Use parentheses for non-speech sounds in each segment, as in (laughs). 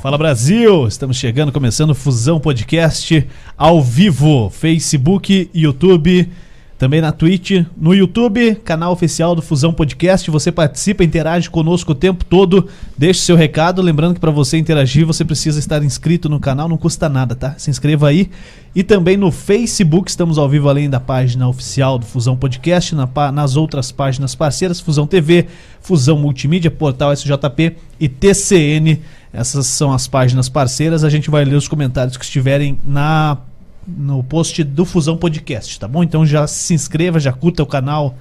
Fala Brasil! Estamos chegando, começando Fusão Podcast ao vivo, Facebook, YouTube, também na Twitch, no YouTube, canal oficial do Fusão Podcast. Você participa, interage conosco o tempo todo, deixe seu recado. Lembrando que para você interagir, você precisa estar inscrito no canal, não custa nada, tá? Se inscreva aí. E também no Facebook, estamos ao vivo além da página oficial do Fusão Podcast, na, nas outras páginas parceiras, Fusão TV, Fusão Multimídia, Portal SJP e TCN. Essas são as páginas parceiras. A gente vai ler os comentários que estiverem na no post do Fusão Podcast, tá bom? Então já se inscreva, já curta o canal.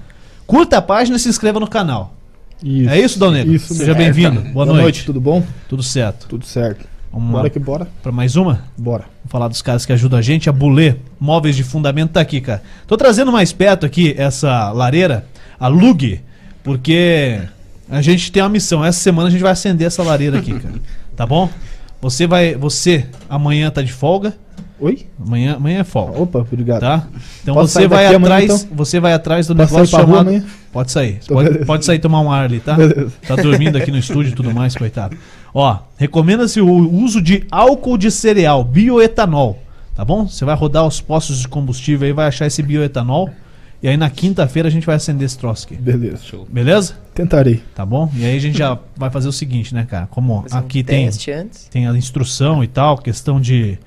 Curta a página e se inscreva no canal. Isso. É isso, Dal Negro? Isso. Seja bem-vindo. Boa, Boa noite. noite. Tudo bom? Tudo certo. Tudo certo. Vamos bora que bora. Pra mais uma? Bora. Vamos falar dos caras que ajudam a gente. A Bulê Móveis de Fundamento tá aqui, cara. Tô trazendo mais perto aqui essa lareira, a Lug, porque a gente tem uma missão. Essa semana a gente vai acender essa lareira aqui, cara. (laughs) Tá bom? Você vai, você amanhã tá de folga. Oi? Amanhã, amanhã é folga. Opa, obrigado. Tá? Então Posso você vai atrás, amanhã, então? você vai atrás do Posso negócio chamado. Pode sair. Pode, pode, sair tomar um ar ali, tá? Beleza. Tá dormindo aqui no estúdio e tudo mais, (laughs) coitado. Ó, recomenda-se o uso de álcool de cereal, bioetanol, tá bom? Você vai rodar os postos de combustível e vai achar esse bioetanol. E aí na quinta-feira a gente vai acender esse troço aqui. Beleza. Show. Beleza? Tentarei. Tá bom? E aí a gente já (laughs) vai fazer o seguinte, né, cara? Como aqui tem, tem a instrução e tal, questão de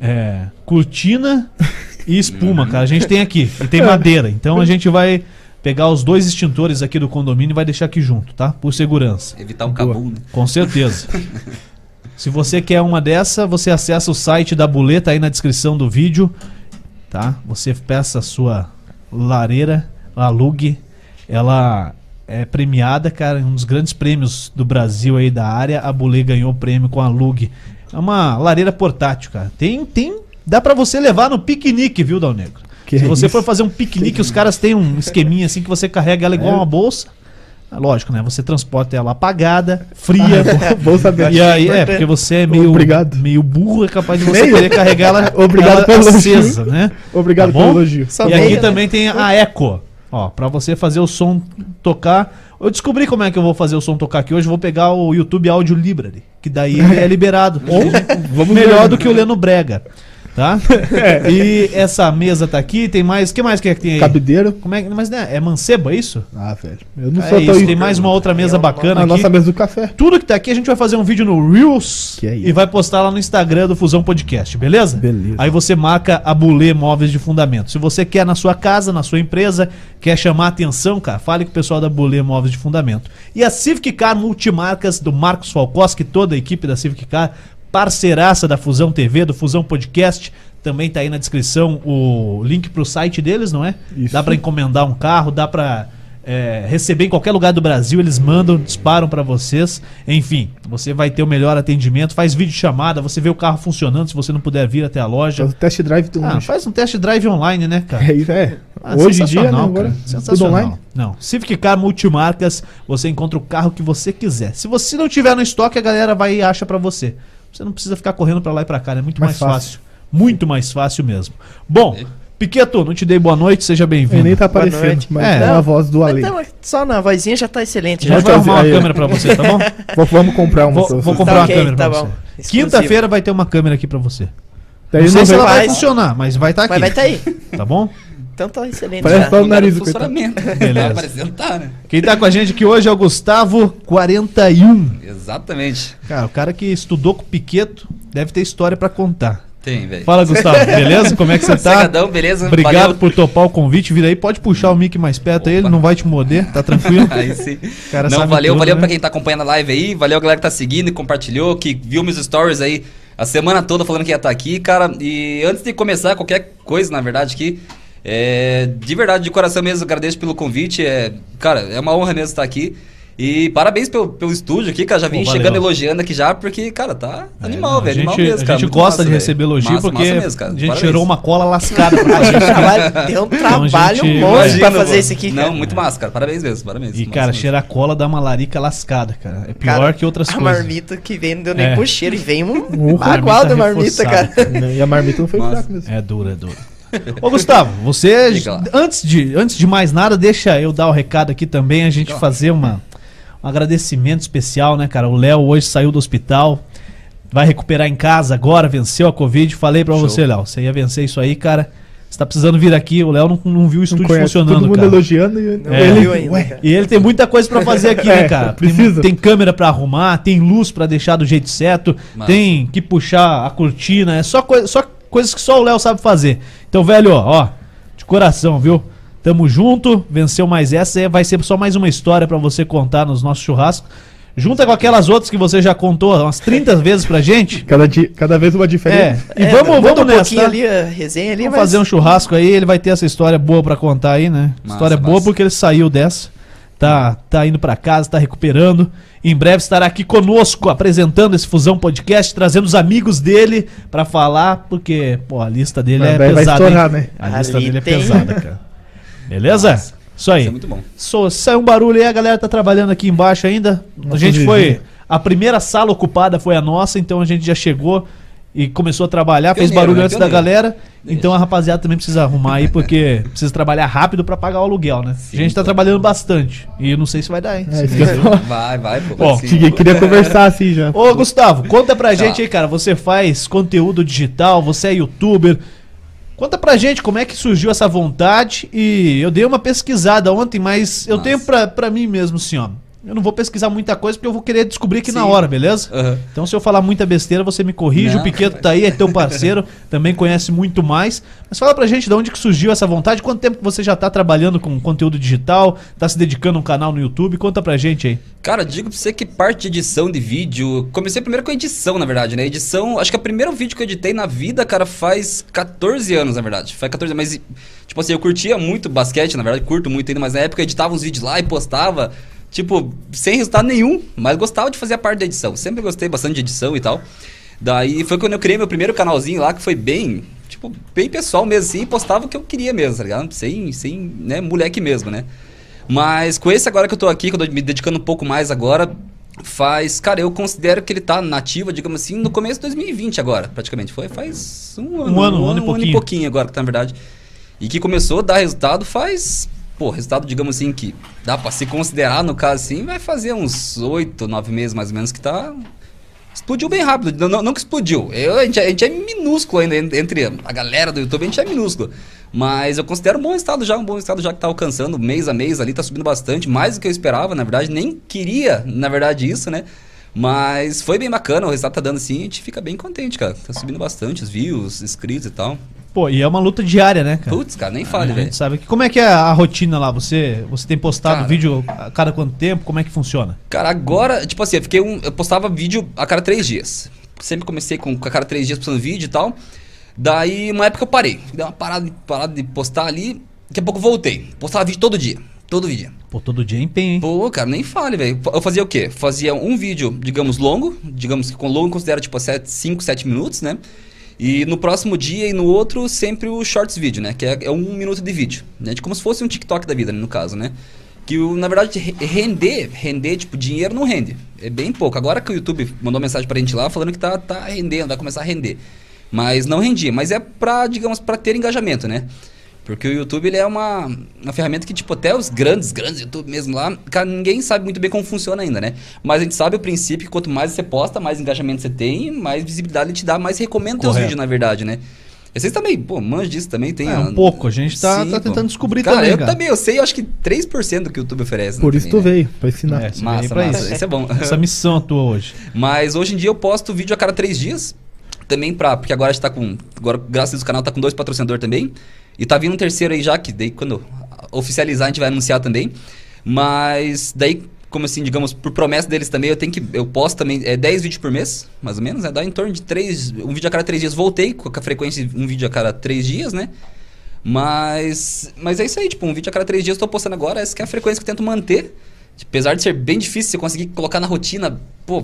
é, cortina e espuma, cara. A gente tem aqui. E tem madeira. Então a gente vai pegar os dois extintores aqui do condomínio e vai deixar aqui junto, tá? Por segurança. Evitar um cabum, né? Com certeza. (laughs) Se você quer uma dessa, você acessa o site da Buleta aí na descrição do vídeo, tá? Você peça a sua lareira, a Lug, ela é premiada, cara, um dos grandes prêmios do Brasil aí da área. A Bulê ganhou o prêmio com a Lug. É uma lareira portátil, cara. Tem, tem, dá para você levar no piquenique, viu, Dal Negro? Que Se é você isso? for fazer um piquenique, que os caras têm um esqueminha assim que você carrega ela igual é. uma bolsa. Ah, lógico, né? Você transporta ela apagada, fria. (laughs) bolsa e aí, é, porque você é meio, Obrigado. meio burro, é capaz de você meio? querer carregar ela, (laughs) Obrigado ela pelo acesa, elogio. né? Obrigado tá pelo elogio. E aqui também tem a Eco. Ó, para você fazer o som tocar. Eu descobri como é que eu vou fazer o som tocar aqui hoje. Vou pegar o YouTube Audio Library, que daí (laughs) é liberado. Vamos melhor do que o Leno Brega tá? É. E essa mesa tá aqui, tem mais. O que mais que, é que tem aí? Cabideiro. Como é, mas né, é mancebo, é isso? Ah, velho. Eu não é sou isso, Tem mais uma outra mesa é bacana a aqui. nossa mesa do café. Tudo que tá aqui a gente vai fazer um vídeo no Reels é e vai postar lá no Instagram do Fusão Podcast, beleza? Beleza. Aí você marca a Bulê Móveis de Fundamento. Se você quer na sua casa, na sua empresa, quer chamar atenção, cara, fale com o pessoal da Bulê Móveis de Fundamento. E a Civic Car Multimarcas do Marcos Falcoski, toda a equipe da Civic Car, parceiraça da Fusão TV, do Fusão Podcast também tá aí na descrição o link pro site deles, não é? Isso. Dá para encomendar um carro, dá para é, receber em qualquer lugar do Brasil, eles mandam, disparam para vocês. Enfim, você vai ter o melhor atendimento. Faz vídeo chamada, você vê o carro funcionando se você não puder vir até a loja. Faz um test drive do ah, Faz um test drive online, né, cara? É isso, é. Ah, Hoje em dia, né, agora, tudo online? Não. Civic Car Multimarcas, você encontra o carro que você quiser. Se você não tiver no estoque, a galera vai e acha para você. Você não precisa ficar correndo para lá e para cá, é muito mais, mais fácil. fácil. Muito mais fácil mesmo. Bom, Piqueto, não te dei boa noite, seja bem-vindo. Ele nem tá aparecendo, mas é, é a voz do Ale. Então, só na vozinha já tá excelente. Já vai arrumar uma aí. câmera pra você, tá bom? (laughs) vou, vamos comprar uma. Vou, vou comprar tá uma okay, câmera tá pra bom. você. Quinta-feira vai ter uma câmera aqui pra você. Daí não sei se ela vai funcionar, mas vai estar tá aqui. Mas vai estar tá aí. Tá bom? Então tá excelente. Parece só o nariz do funcionamento. (laughs) Beleza. Tá, né? Quem tá com a gente aqui hoje é o Gustavo 41. Exatamente. Cara, o cara que estudou com o Piqueto deve ter história para contar. Tem, velho. Fala, Gustavo, (laughs) beleza? Como é que você tá? Sagadão, beleza? Obrigado Valeu. por topar o convite. Vira aí, pode puxar o mic mais perto Opa. aí, ele não vai te morder, tá tranquilo? (laughs) aí sim. Cara não, valeu, tudo, valeu né? pra quem tá acompanhando a live aí, valeu a galera que tá seguindo e compartilhou, que viu meus stories aí a semana toda falando que ia estar tá aqui, cara. E antes de começar qualquer coisa, na verdade, aqui, é, de verdade, de coração mesmo, agradeço pelo convite. É, cara, é uma honra mesmo estar aqui. E parabéns pelo, pelo estúdio aqui, cara. Já vim Pô, chegando elogiando aqui já, porque, cara, tá é, animal, velho. Animal mesmo, cara. A gente gosta massa, de receber elogio massa, porque massa mesmo, a gente parabéns. tirou uma cola lascada pra (laughs) fazer Deu um trabalho então, gente... monstro pra fazer isso aqui. Não, muito massa, cara. Parabéns mesmo, parabéns. E, cara, mesmo. cheirar cola dá uma larica lascada, cara. É pior cara, que outras a coisas. A marmita que vem não deu nem é. pro cheiro e vem um bagual da marmita, cara. E a marmita não foi fraca mesmo. É dura, é dura. (laughs) Ô Gustavo, você antes de, antes de mais nada, deixa eu dar o recado aqui também, a gente fazer uma um agradecimento especial, né, cara? O Léo hoje saiu do hospital. vai recuperar em casa agora, venceu a Covid. Falei para você, Léo, você ia vencer isso aí, cara. Você tá precisando vir aqui. O Léo não, não viu o estúdio funcionando, todo mundo cara. elogiando e não é, ele, ainda, e ele tem muita coisa para fazer aqui, (laughs) né, é, cara? Precisa. Tem, tem câmera para arrumar, tem luz para deixar do jeito certo, Massa. tem que puxar a cortina, é só, coi só coisas que só o Léo sabe fazer. Então, velho, ó, ó, de coração, viu? Tamo junto, venceu mais essa, vai ser só mais uma história para você contar nos nossos churrascos. Junta com aquelas outras que você já contou umas 30 vezes pra gente. (laughs) Cada, dia, cada vez uma diferente. É, e é, vamos, vamos um nessa. Tá? ali, a resenha ali, vamos mas... fazer um churrasco aí, ele vai ter essa história boa pra contar aí, né? Massa, história massa. boa porque ele saiu dessa. Tá, tá indo para casa, tá recuperando. Em breve estará aqui conosco apresentando esse Fusão Podcast, trazendo os amigos dele para falar, porque, pô, a lista dele Mas é pesada. Vai estourar, né? A lista Ali dele é tem... é pesada, cara. Beleza? Nossa. Isso aí. Isso é muito bom. So, saiu um barulho aí, a galera tá trabalhando aqui embaixo ainda. Nossa, a gente foi. A primeira sala ocupada foi a nossa, então a gente já chegou e começou a trabalhar, pioneiro, fez barulho né? antes pioneiro. da galera. Então a rapaziada também precisa arrumar aí, porque (laughs) precisa trabalhar rápido para pagar o aluguel, né? Sim, a gente tá pô. trabalhando bastante. E não sei se vai dar, hein? É, (laughs) vai, vai, pô. Ó, queria, queria conversar assim já. Ô, Gustavo, conta pra tá. gente aí, cara. Você faz conteúdo digital, você é youtuber. Conta pra gente como é que surgiu essa vontade e eu dei uma pesquisada ontem, mas eu tenho pra, pra mim mesmo assim, ó. Eu não vou pesquisar muita coisa porque eu vou querer descobrir aqui Sim. na hora, beleza? Uhum. Então se eu falar muita besteira, você me corrige. Não, o Piqueto tá aí, é teu parceiro, (laughs) também conhece muito mais. Mas fala pra gente de onde que surgiu essa vontade, quanto tempo você já tá trabalhando com conteúdo digital, tá se dedicando a um canal no YouTube, conta pra gente aí. Cara, digo pra você que parte de edição de vídeo. Comecei primeiro com edição, na verdade, né? Edição, acho que o primeiro vídeo que eu editei na vida, cara, faz 14 anos, na verdade. Faz 14 anos, mas, tipo assim, eu curtia muito basquete, na verdade, curto muito ainda, mas na época eu editava uns vídeos lá e postava, tipo, sem resultado nenhum, mas gostava de fazer a parte da edição. Sempre gostei bastante de edição e tal. Daí foi quando eu criei meu primeiro canalzinho lá, que foi bem, tipo, bem pessoal mesmo, assim, e postava o que eu queria mesmo, tá ligado? Sem, sem, né, moleque mesmo, né? Mas com esse agora que eu tô aqui, que eu tô me dedicando um pouco mais agora, faz. Cara, eu considero que ele tá nativo, digamos assim, no começo de 2020 agora, praticamente. Foi faz um ano. Um ano, um, um ano, um ano e pouquinho agora, na verdade. E que começou a dar resultado faz. Pô, resultado, digamos assim, que dá pra se considerar, no caso assim, vai fazer uns oito, nove meses mais ou menos que tá. Explodiu bem rápido. Não, não, que explodiu. Eu, a, gente, a gente é minúsculo ainda entre a galera do YouTube, a gente é minúsculo. Mas eu considero um bom estado já, um bom estado já que está alcançando mês a mês ali, está subindo bastante, mais do que eu esperava, na verdade, nem queria, na verdade, isso, né? Mas foi bem bacana, o resultado tá dando assim, a gente fica bem contente, cara. Tá subindo bastante os views, inscritos e tal. Pô, e é uma luta diária, né, cara? Putz, cara, nem fale, velho. sabe que como é que é a rotina lá? Você, você tem postado cara, vídeo a cada quanto tempo? Como é que funciona? Cara, agora, tipo assim, eu fiquei um, eu postava vídeo a cada três dias. Sempre comecei com, a cada três dias postando vídeo e tal. Daí, uma época eu parei. Dei uma parada, parada de postar ali. Daqui a pouco eu voltei. Postava vídeo todo dia. Todo dia. Pô, todo dia é empenho, hein? Pô, cara, nem fale, velho. Eu fazia o quê? Fazia um vídeo, digamos, longo. Digamos que com longo considera tipo 5, 7 minutos, né? E no próximo dia e no outro, sempre o shorts vídeo, né? Que é, é, um minuto de vídeo. Né? Como se fosse um TikTok da vida, né? no caso, né? Que, na verdade, render, render, tipo, dinheiro não rende. É bem pouco. Agora que o YouTube mandou mensagem pra gente lá, falando que tá, tá rendendo, vai começar a render. Mas não rendia. Mas é pra, digamos, para ter engajamento, né? Porque o YouTube ele é uma, uma ferramenta que, tipo, até os grandes, grandes YouTube mesmo lá, cara, ninguém sabe muito bem como funciona ainda, né? Mas a gente sabe o princípio que quanto mais você posta, mais engajamento você tem, mais visibilidade ele te dá, mais recomenda teus vídeos, na verdade, né? Vocês também, pô, manjo disso também tem. É, um pouco, a gente tá, Sim, tá tentando descobrir cara, também. Eu cara. também, eu sei, eu acho que 3% do que o YouTube oferece. Por né, isso também, tu né? veio, pra ensinar. É, massa, pra massa, isso. isso é bom. (laughs) Essa missão tua hoje. Mas hoje em dia eu posto vídeo a cada 3 dias também pra. Porque agora a gente tá com. Agora, graças a Deus, o canal tá com dois patrocinadores também. E tá vindo um terceiro aí já, que daí quando oficializar a gente vai anunciar também. Mas daí, como assim, digamos, por promessa deles também, eu tenho que. Eu posto também é 10 vídeos por mês, mais ou menos, né? Dá em torno de 3. Um vídeo a cada 3 dias. Voltei com a frequência de um vídeo a cada 3 dias, né? Mas. Mas é isso aí, tipo, um vídeo a cada 3 dias eu tô postando agora, essa é a frequência que eu tento manter. Apesar de ser bem difícil você conseguir colocar na rotina, pô,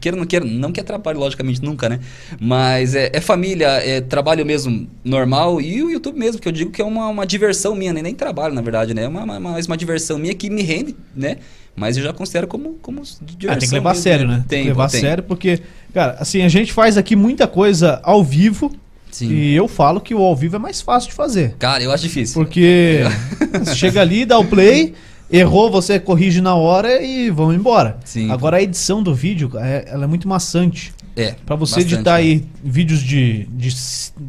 queira ou não queira, não que trabalho, logicamente, nunca, né? Mas é, é, família, é trabalho mesmo normal e o YouTube mesmo, que eu digo que é uma, uma diversão minha, né? nem trabalho, na verdade, né? É uma, uma, uma diversão minha que me rende, né? Mas eu já considero como, como diversão. Ah, tem que levar a sério, né? Tem, tem que levar a sério, porque, cara, assim, a gente faz aqui muita coisa ao vivo. Sim. E eu falo que o ao vivo é mais fácil de fazer. Cara, eu acho difícil. Porque (laughs) chega ali, dá o play. Errou, você corrige na hora e vamos embora. Sim. Agora a edição do vídeo, é, ela é muito maçante. É. Pra você bastante, editar né? aí vídeos de, de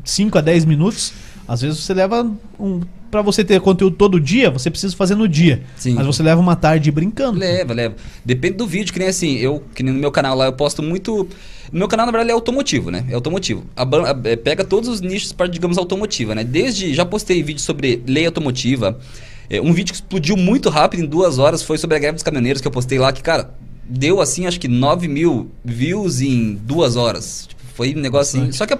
5 a 10 minutos, às vezes você leva um para você ter conteúdo todo dia, você precisa fazer no dia. Sim. Mas você leva uma tarde brincando. Leva, leva. Depende do vídeo, que nem assim, eu, que nem no meu canal lá, eu posto muito. No meu canal, na verdade, é automotivo, né? É automotivo. A, a, é, pega todos os nichos para, digamos, automotiva, né? Desde. Já postei vídeo sobre lei automotiva. É, um vídeo que explodiu muito rápido, em duas horas, foi sobre a greve dos caminhoneiros, que eu postei lá, que, cara, deu assim, acho que 9 mil views em duas horas. Tipo, foi um negócio assim. Só que a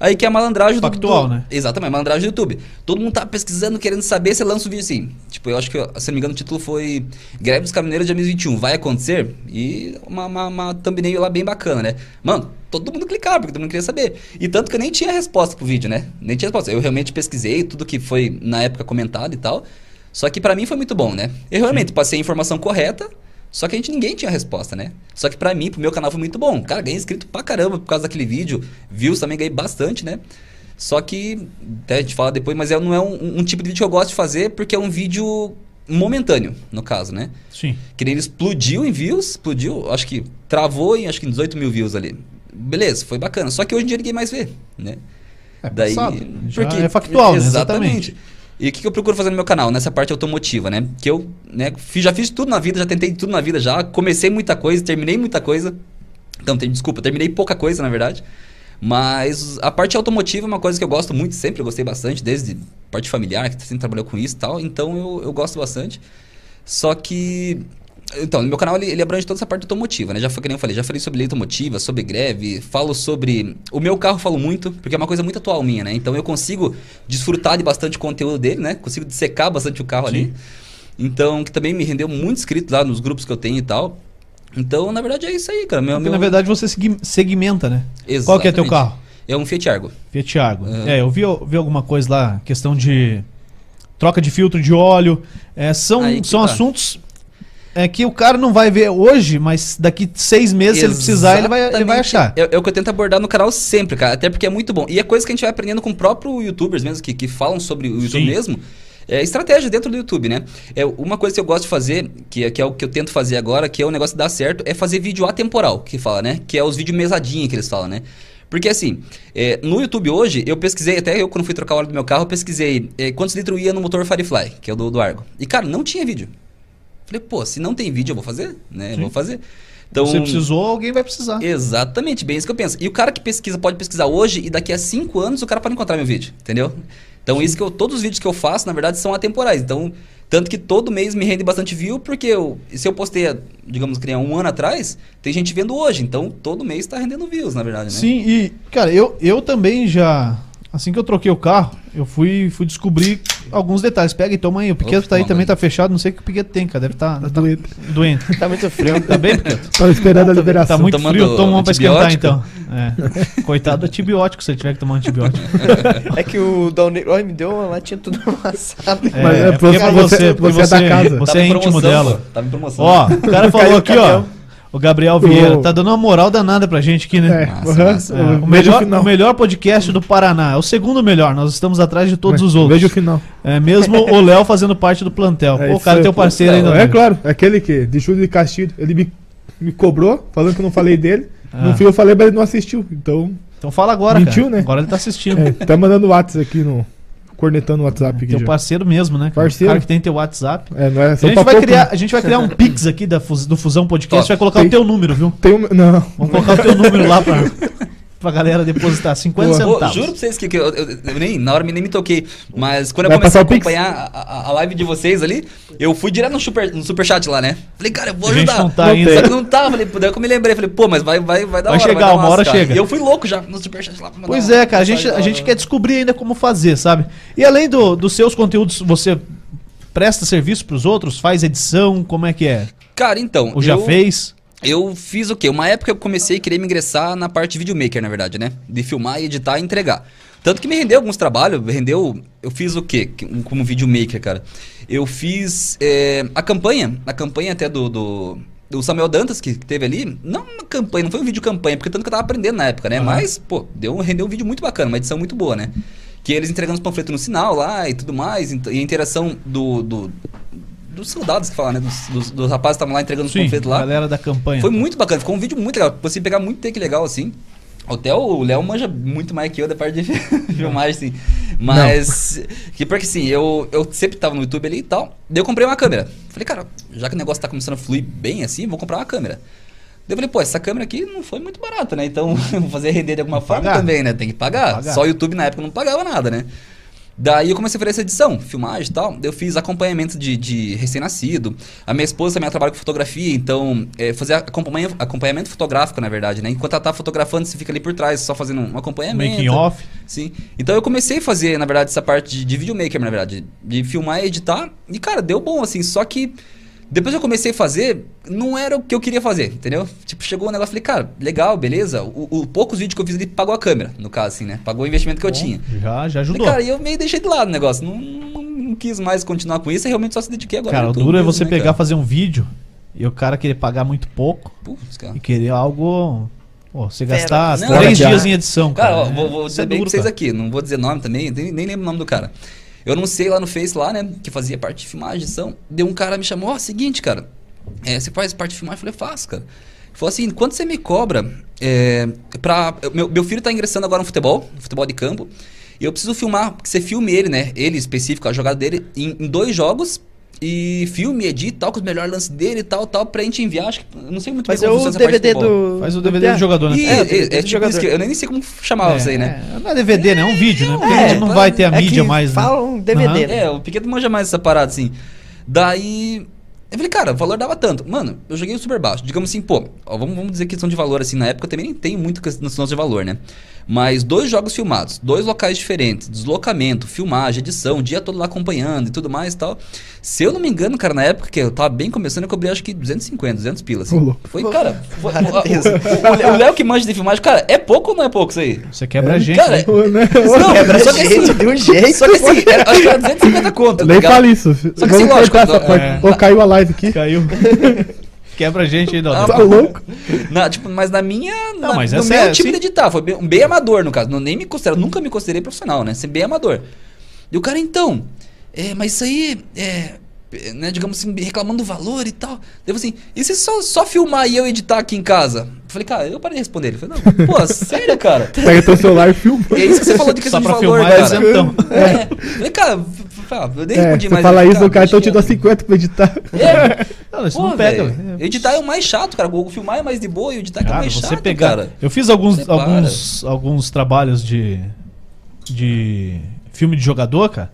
Aí que é a malandragem Factual, do, do, né? Exatamente, a malandragem do YouTube. Todo mundo tá pesquisando, querendo saber se lança o vídeo assim. Tipo, eu acho que, se não me engano, o título foi Greve dos Caminhoneiros de 2021. Vai acontecer? E uma, uma, uma thumbnail lá bem bacana, né? Mano, todo mundo clicava, porque todo mundo queria saber. E tanto que eu nem tinha resposta pro vídeo, né? Nem tinha resposta. Eu realmente pesquisei tudo que foi na época comentado e tal. Só que para mim foi muito bom, né? Eu realmente Sim. passei a informação correta só que a gente ninguém tinha resposta, né? Só que para mim, pro meu canal foi muito bom. Cara, ganhei inscrito pra caramba por causa daquele vídeo. Views também ganhei bastante, né? Só que, até a gente fala depois, mas é, não é um, um, tipo de vídeo que eu gosto de fazer porque é um vídeo momentâneo, no caso, né? Sim. Que ele explodiu em views, explodiu, acho que travou em acho que 18 mil views ali. Beleza, foi bacana. Só que hoje em dia ninguém mais vê, né? É, Daí, porque, é factual, exatamente. Né? exatamente. E o que, eu procuro fazer no meu canal, nessa parte automotiva, né? Que eu né, fiz, já fiz tudo na vida, já tentei tudo na vida já, comecei muita coisa, terminei muita coisa. Então, tem, desculpa, terminei pouca coisa, na verdade. Mas a parte automotiva é uma coisa que eu gosto muito, sempre gostei bastante, desde parte familiar, que sempre trabalhou com isso e tal. Então, eu, eu gosto bastante. Só que então, no meu canal ele, ele, abrange toda essa parte automotiva, né? Já foi que nem eu falei, já falei sobre lei automotiva, sobre greve, falo sobre. O meu carro falo muito, porque é uma coisa muito atual minha, né? Então eu consigo desfrutar de bastante conteúdo dele, né? Consigo dissecar bastante o carro Sim. ali. Então, que também me rendeu muito inscrito lá nos grupos que eu tenho e tal. Então, na verdade, é isso aí, cara. Meu, meu... Na verdade, você segmenta, né? Exatamente. Qual que é teu carro? É um Fiat Argo. Fiat Argo. Uhum. É, eu vi, eu vi alguma coisa lá, questão de troca de filtro de óleo. É, são são tá. assuntos é que o cara não vai ver hoje, mas daqui seis meses, Exatamente. se ele precisar, ele vai, ele vai achar. É, é, o que eu tento abordar no canal sempre, cara. Até porque é muito bom. E é coisa que a gente vai aprendendo com próprios youtubers mesmo, que, que falam sobre o YouTube Sim. mesmo. É estratégia dentro do YouTube, né? É uma coisa que eu gosto de fazer, que, é, que é o que eu tento fazer agora, que é o negócio de dar certo, é fazer vídeo atemporal, que fala, né? Que é os vídeos mesadinha que eles falam, né? Porque assim, é, no YouTube hoje, eu pesquisei, até eu quando fui trocar o óleo do meu carro, eu pesquisei é, quantos litros ia no motor Firefly, que é o do, do Argo. E cara, não tinha vídeo. Falei, pô, se não tem vídeo, eu vou fazer, né? Sim. Vou fazer. Então, Você precisou, alguém vai precisar. Exatamente, bem isso que eu penso. E o cara que pesquisa pode pesquisar hoje e daqui a cinco anos o cara pode encontrar meu vídeo, entendeu? Então, Sim. isso que eu, todos os vídeos que eu faço, na verdade, são atemporais. Então, tanto que todo mês me rende bastante view, porque eu, se eu postei, digamos que um ano atrás, tem gente vendo hoje. Então, todo mês está rendendo views, na verdade, né? Sim, e, cara, eu, eu também já Assim que eu troquei o carro, eu fui, fui descobrir alguns detalhes. Pega e toma aí. O Piqueto tá aí também, tá fechado. Não sei o que o Piqueto tem, cara. Deve estar tá, tá doente. doente. tá muito frio. Tá bem, Piqueto? Tô esperando a liberação. Tá muito Tomando frio, toma um pra esquentar então. É. Coitado do antibiótico se ele tiver que tomar um antibiótico. (laughs) é que o Downey Olha, me deu uma latinha tudo (laughs) amassada. É, Mas é porque, é você, você, você, é da casa. Você é íntimo dela. Tava em promoção. Ó, o cara (laughs) falou aqui, ó. O Gabriel Vieira tá dando uma moral danada pra gente aqui, né? É, massa, massa. É, o, melhor, o melhor podcast do Paraná. É o segundo melhor. Nós estamos atrás de todos Mas, os outros. Veja o final. É, mesmo o Léo fazendo parte do plantel. É, Pô, o cara é teu parceiro ainda. É, claro. É aquele que, de Júlio de Castilho, ele me, me cobrou, falando que eu não falei dele. Ah. No fim eu falei, mas ele não assistiu. Então. Então fala agora, Mentiu, cara. né? Agora ele tá assistindo. É, tá mandando WhatsApp aqui no cornetando o WhatsApp aqui. Teu já. parceiro mesmo, né? Parceiro. O cara que tem teu WhatsApp. É, não é a, gente vai pouco, criar, né? a gente vai criar um (laughs) Pix aqui da, do Fusão Podcast. Top. vai colocar tem, o teu número, viu? Tem um, não. Vamos colocar o teu número lá pra. (laughs) pra galera depositar (laughs) 50 centavos. juro pra vocês que, que eu, eu, eu, nem, na hora nem me toquei. Mas quando eu comecei a acompanhar a, a, live de vocês ali, eu fui direto no, super, no superchat lá, né? Falei, cara, eu vou ajudar. Não tá ainda. Só que não tá, falei, daí eu me lembrei, falei, pô, mas vai, vai, vai dar vai hora. Chegar, vai uma hora chega. E eu fui louco já no superchat lá pra Pois é, cara, a gente, a gente quer descobrir ainda como fazer, sabe? E além do, dos seus conteúdos, você presta serviço pros outros, faz edição, como é que é? Cara, então. Ou já eu... fez? Eu fiz o quê? Uma época eu comecei a querer me ingressar na parte de videomaker, na verdade, né? De filmar, editar e entregar. Tanto que me rendeu alguns trabalhos, rendeu. Eu fiz o quê? Como videomaker, cara? Eu fiz é, a campanha, a campanha até do, do, do, Samuel Dantas, que teve ali. Não uma campanha, não foi um vídeo campanha, porque tanto que eu tava aprendendo na época, né? Uhum. Mas, pô, deu, rendeu um vídeo muito bacana, uma edição muito boa, né? Que eles entregando os panfletos no sinal lá e tudo mais, e a interação do, do dos soldados que falam, né? Dos, dos, dos rapazes que estavam lá entregando os Sim, panfletos lá. galera da campanha. Foi muito bacana, ficou um vídeo muito legal. Você pegar muito take legal assim. Até o Léo manja muito mais que eu da parte de (laughs) filmagem, assim. Mas. Que porque assim, eu, eu sempre tava no YouTube ali e tal. Daí eu comprei uma câmera. Falei, cara, já que o negócio tá começando a fluir bem assim, vou comprar uma câmera. Daí eu falei, pô, essa câmera aqui não foi muito barata, né? Então (laughs) vou fazer render de alguma forma pagar. também, né? Tem que pagar. pagar. Só o YouTube na época não pagava nada, né? Daí eu comecei a fazer essa edição, filmagem e tal. Eu fiz acompanhamento de, de recém-nascido. A minha esposa também trabalha com fotografia, então é, fazer acompanha- acompanhamento fotográfico, na verdade, né? Enquanto ela tá fotografando, você fica ali por trás, só fazendo um acompanhamento. Making off. Sim. Então eu comecei a fazer, na verdade, essa parte de, de videomaker, na verdade. De filmar e editar. E, cara, deu bom, assim. Só que depois que eu comecei a fazer, não era o que eu queria fazer, entendeu? Tipo, chegou um negócio, falei, cara, legal, beleza. O, o poucos vídeos que eu fiz, ele pagou a câmera, no caso, assim, né? Pagou o investimento que eu tinha. Já, já Falei, ajudou. cara, e eu meio deixei de lado o negócio. Não, não, não quis mais continuar com isso, eu realmente só se dediquei agora. Cara, o duro é você né, pegar, cara? fazer um vídeo e o cara querer pagar muito pouco e querer algo. Pô, você gastar Não, três dias em edição. Cara, Cara, ó, vou, vou dizer é bem duro, pra vocês cara. aqui, não vou dizer nome também, nem, nem lembro o nome do cara. Eu não sei lá no Face, lá, né, que fazia parte de filmagem, edição. Deu um cara me chamou, ó, seguinte, cara, é, você faz parte de filmagem? Eu falei, faço, cara. Ele falou assim, quanto você me cobra é, pra... Meu, meu filho tá ingressando agora no futebol, no futebol de campo, e eu preciso filmar, que você filme ele, né, ele específico, a jogada dele, em, em dois jogos... E filme, edita, tal, com os melhores lances dele e tal, tal, pra gente enviar. Acho que. Eu não sei muito Fazer bem como o funciona essa parte de DVD do. Faz o DVD do jogador, né? E, É, é, o DVD é tipo jogador. isso que eu nem sei como chamava isso aí, né? É, não é DVD, né? É um vídeo, né? Porque É, a gente não vai ter a é mídia que mais. né? falam DVD, Aham. né? É, o Piquet manja mais essa parada, assim. Daí. Eu falei, cara, o valor dava tanto. Mano, eu joguei super baixo. Digamos assim, pô, ó, vamos, vamos dizer questão de valor, assim, na época eu também nem tenho muito noção de valor, né? Mas dois jogos filmados, dois locais diferentes, deslocamento, filmagem, edição, o dia todo lá acompanhando e tudo mais e tal. Se eu não me engano, cara, na época que eu tava bem começando, eu cobri acho que 250, 200 pilas. Assim. (laughs) Foi, cara, foi, o- Léo que manja de filmagem, cara, é pouco ou não é pouco isso aí? Você quebra a gente. Cara, né? Né? (laughs) Não, Quebra só que gente assim, de um jeito. só que assim, era, acho que era 250 conto, tá Nem ligado? fala isso. Só que Vamos assim, lógico, cortar essa é. caiu a live aqui. Caiu. (laughs) Quebra a gente aí. Tá louco? Na, tipo, mas na minha. Não, na- mas no meu é- time sim. de editar, foi bem, bem amador, no caso. Não, nem me considero, nunca me considerei profissional, né? Ser bem amador. E o cara, então, é, mas isso aí, é, né, digamos assim, reclamando do valor e tal. Devo assim, e se só, só filmar e eu editar aqui em casa? Eu falei, cara, eu parei de responder. Ele falou, não, pô, (laughs) sério, cara? Pega teu celular e filma. E é isso que você falou de Só questão de pra valor, filmar cara. isentão. É. Falei, cara, eu nem É, respondi você mais. fala isso, o cara então te dá deixa- 50 pra editar. É, Não, isso Pô, não pega. velho, velho. Editar é o mais chato, cara. O filmar é mais de boa e o editar que é o Cara, mais você chato, pegar. cara. Eu fiz alguns, Você para. alguns, alguns trabalhos de. de filme de jogador, cara.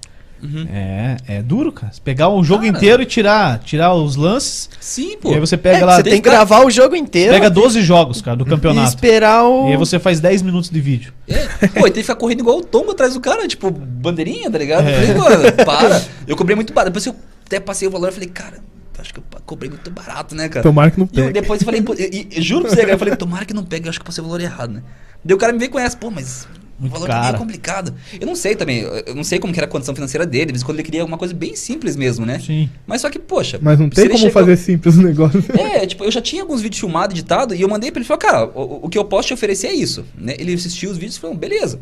Uhum. É, é duro, cara. Você pegar um jogo Cara. inteiro e tirar, tirar os lances. Sim, pô. E aí você pega É, lá. você tem que gravar o jogo inteiro Pega 12 jogos, cara, do e campeonato. esperar o. E aí você faz 10 minutos de vídeo. É. Pô, e tem que ficar correndo igual o tombo atrás do cara, tipo, bandeirinha, tá ligado? É. Eu falei, mano, (laughs) para. Eu cobrei muito barato. Depois que eu até passei o valor, eu falei, cara, acho que eu cobrei muito barato, né, cara? Tomara que não E eu pegue. depois eu falei, pô, e, e- juro pra você, cara, eu falei, tomara que não pegue, eu acho que eu passei o valor errado, né? Daí o cara me veio com essa, pô, mas o Muito valor é caro. complicado. Eu não sei também, eu não sei como que era a condição financeira dele, em quando ele queria uma coisa bem simples mesmo, né? Sim. Mas só que, poxa. Mas não tem como chegou- fazer simples o negócio. (laughs) é, tipo, eu já tinha alguns vídeos filmados, editados, e eu mandei pra ele e falei, cara, o, o que eu posso te oferecer é isso. Né? Ele assistiu os vídeos e falou, beleza.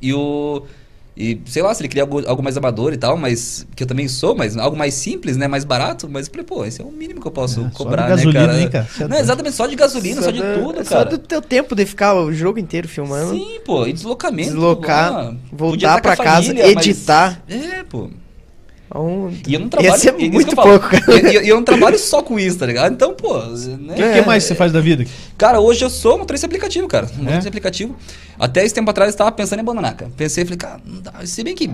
E o. E sei lá, se ele queria algo, algo mais amador e tal, mas. Que eu também sou, mas algo mais simples, né? Mais barato, mas eu falei, pô, esse é o mínimo que eu posso É, só cobrar, de gasolina, né, cara? hein, cara? É Não, exatamente, só de gasolina, só, de do- tudo, Só cara. do teu tempo de ficar o jogo inteiro filmando. Sim, pô, e deslocamento. Deslocar, lá. Podia voltar estar com pra a casa, família, mas- editar. É, pô. Um... E eu não trabalho. Ia ser isso que muito eu pouco, cara. E, e- e eu não trabalho só com isso, tá ligado? Então, pô. Né? O que, que mais você faz da vida? Cara, hoje eu sou motorista aplicativo, cara. Um É? Motorista aplicativo. Até esse tempo atrás eu tava pensando em abandonar, cara. Pensei, falei, cara, não dá. Se bem que.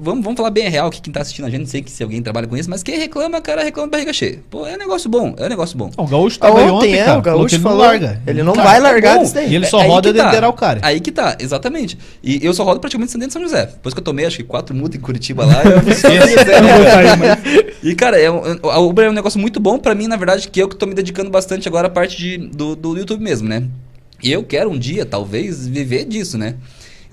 Vamos, vamos falar bem real que quem tá assistindo a gente, não sei que se alguém trabalha com isso, mas quem reclama, cara, reclama de barriga cheia. Pô, é um negócio bom, é um negócio bom. O Gaúcho tava aí Ontem, ontem, é, cara. o Gaúcho que ele não falou. larga. Ele não Cara, vai é largar bom. disso daí. E ele É só aí roda dentro tá. de Araucária. Aí que tá, exatamente. E eu só rodo praticamente dentro de São José. Depois que eu tomei, acho que quatro multas em Curitiba lá, eu né, cara? E, cara, é um- a Uber é um negócio muito bom pra mim, na verdade, que eu que tô me dedicando bastante agora a parte de, do, do YouTube mesmo, né? E eu quero um dia, talvez, viver disso, né?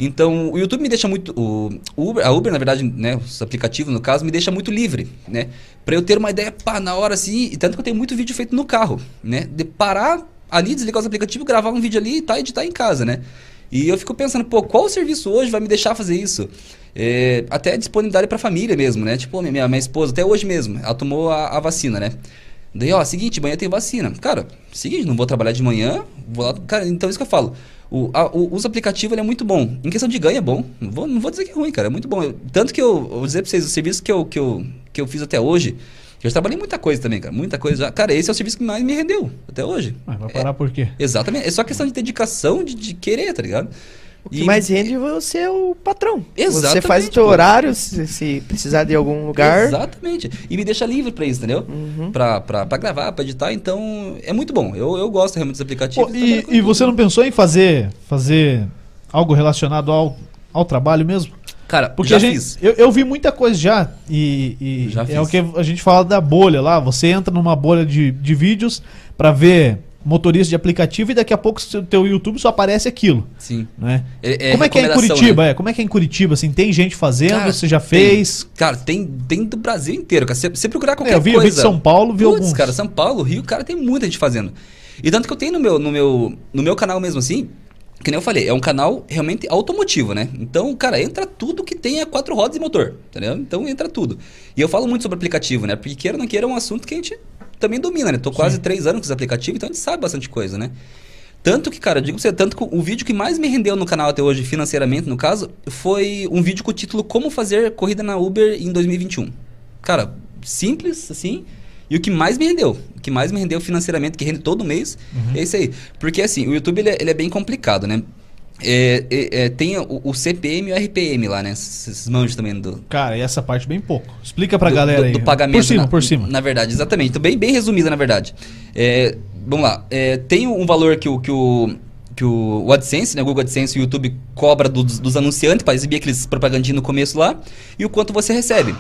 Então, o YouTube me deixa muito. O Uber, a Uber, na verdade, né? Os aplicativos, no caso, me deixa muito livre, né? Pra eu ter uma ideia, pá, na hora assim. E tanto que eu tenho muito vídeo feito no carro, né? De parar ali, desligar os aplicativos, gravar um vídeo ali e tá, editar em casa, né? E eu fico pensando, pô, qual serviço hoje vai me deixar fazer isso? É, até disponibilidade para família mesmo, né? Tipo, minha, minha esposa, até hoje mesmo, ela tomou a, a vacina, né? Daí, ó, seguinte, amanhã tem vacina. Cara, seguinte, não vou trabalhar de manhã, vou lá. Cara, então é isso que eu falo. O, a, o uso aplicativo é muito bom. Em questão de ganho é bom. Não vou, não vou dizer que é ruim, cara. É muito bom. Eu, tanto que eu, vou dizer pra vocês, o serviço que eu, que eu, que eu fiz até hoje, eu já trabalhei muita coisa também, cara. Muita coisa. Já. Cara, esse é o serviço que mais me rendeu até hoje. Mas vai parar é, por quê? Exatamente. É só questão de dedicação, de, de querer, tá ligado? O que e... mais rende você é o patrão. Exatamente. Você faz o teu horário, se, se, precisar de algum lugar. Exatamente. E me deixa livre pra isso, entendeu? Uhum. Pra, pra, pra gravar, pra editar. Então, é muito bom. Eu, eu gosto realmente dos aplicativos. Pô, e, e você não pensou em fazer, fazer algo relacionado ao, ao trabalho mesmo? Cara, porque já gente, fiz. Eu, eu, vi muita coisa já. E, e já é fiz. o que a gente fala da bolha lá. Você entra numa bolha de, de vídeos pra ver motorista de aplicativo e daqui a pouco o teu YouTube só aparece aquilo. Sim. Né? É, é Como é que é em Curitiba? Né? É, como é que é em Curitiba? Assim, tem gente fazendo, cara, você já fez? Tem, cara, tem, tem do Brasil inteiro. Cara. Você, você procurar qualquer é, eu vi, coisa. Eu vi de São Paulo, vi Puts, alguns. cara, São Paulo, Rio, cara, tem muita gente fazendo. E tanto que eu tenho no meu, no meu, no meu canal mesmo assim, que nem eu falei, é um canal realmente automotivo, né? Então, cara, entra tudo que tenha quatro rodas e motor, entendeu? Então entra tudo. E eu falo muito sobre aplicativo, né? Porque queira ou não queira é um assunto que a gente também domina, né? Tô quase Sim. três anos com os aplicativos, então a gente sabe bastante coisa, né? Tanto que, cara, eu digo pra você, tanto que o vídeo que mais me rendeu no canal até hoje, financeiramente, no caso, foi um vídeo com o título Como Fazer Corrida na Uber em 2021. Cara, simples, assim, e o que mais me rendeu, o que mais me rendeu financeiramente, que rende todo mês, uhum. é isso aí. Porque, assim, o YouTube, ele é, ele é bem complicado, né? É, é, é, tem o, o, CPM e o RPM lá, né? Esses manjos também do. Cara, e essa parte bem pouco. Explica pra do, galera do, aí. Do pagamento. Por cima, na, por cima. Na verdade, exatamente. Então, bem, bem resumida, na verdade. É, vamos lá. É, tem um valor que o, que o, que o AdSense, né? O Google AdSense e o YouTube cobra dos, dos anunciantes para exibir aqueles propagandinhos no começo lá e o quanto você recebe.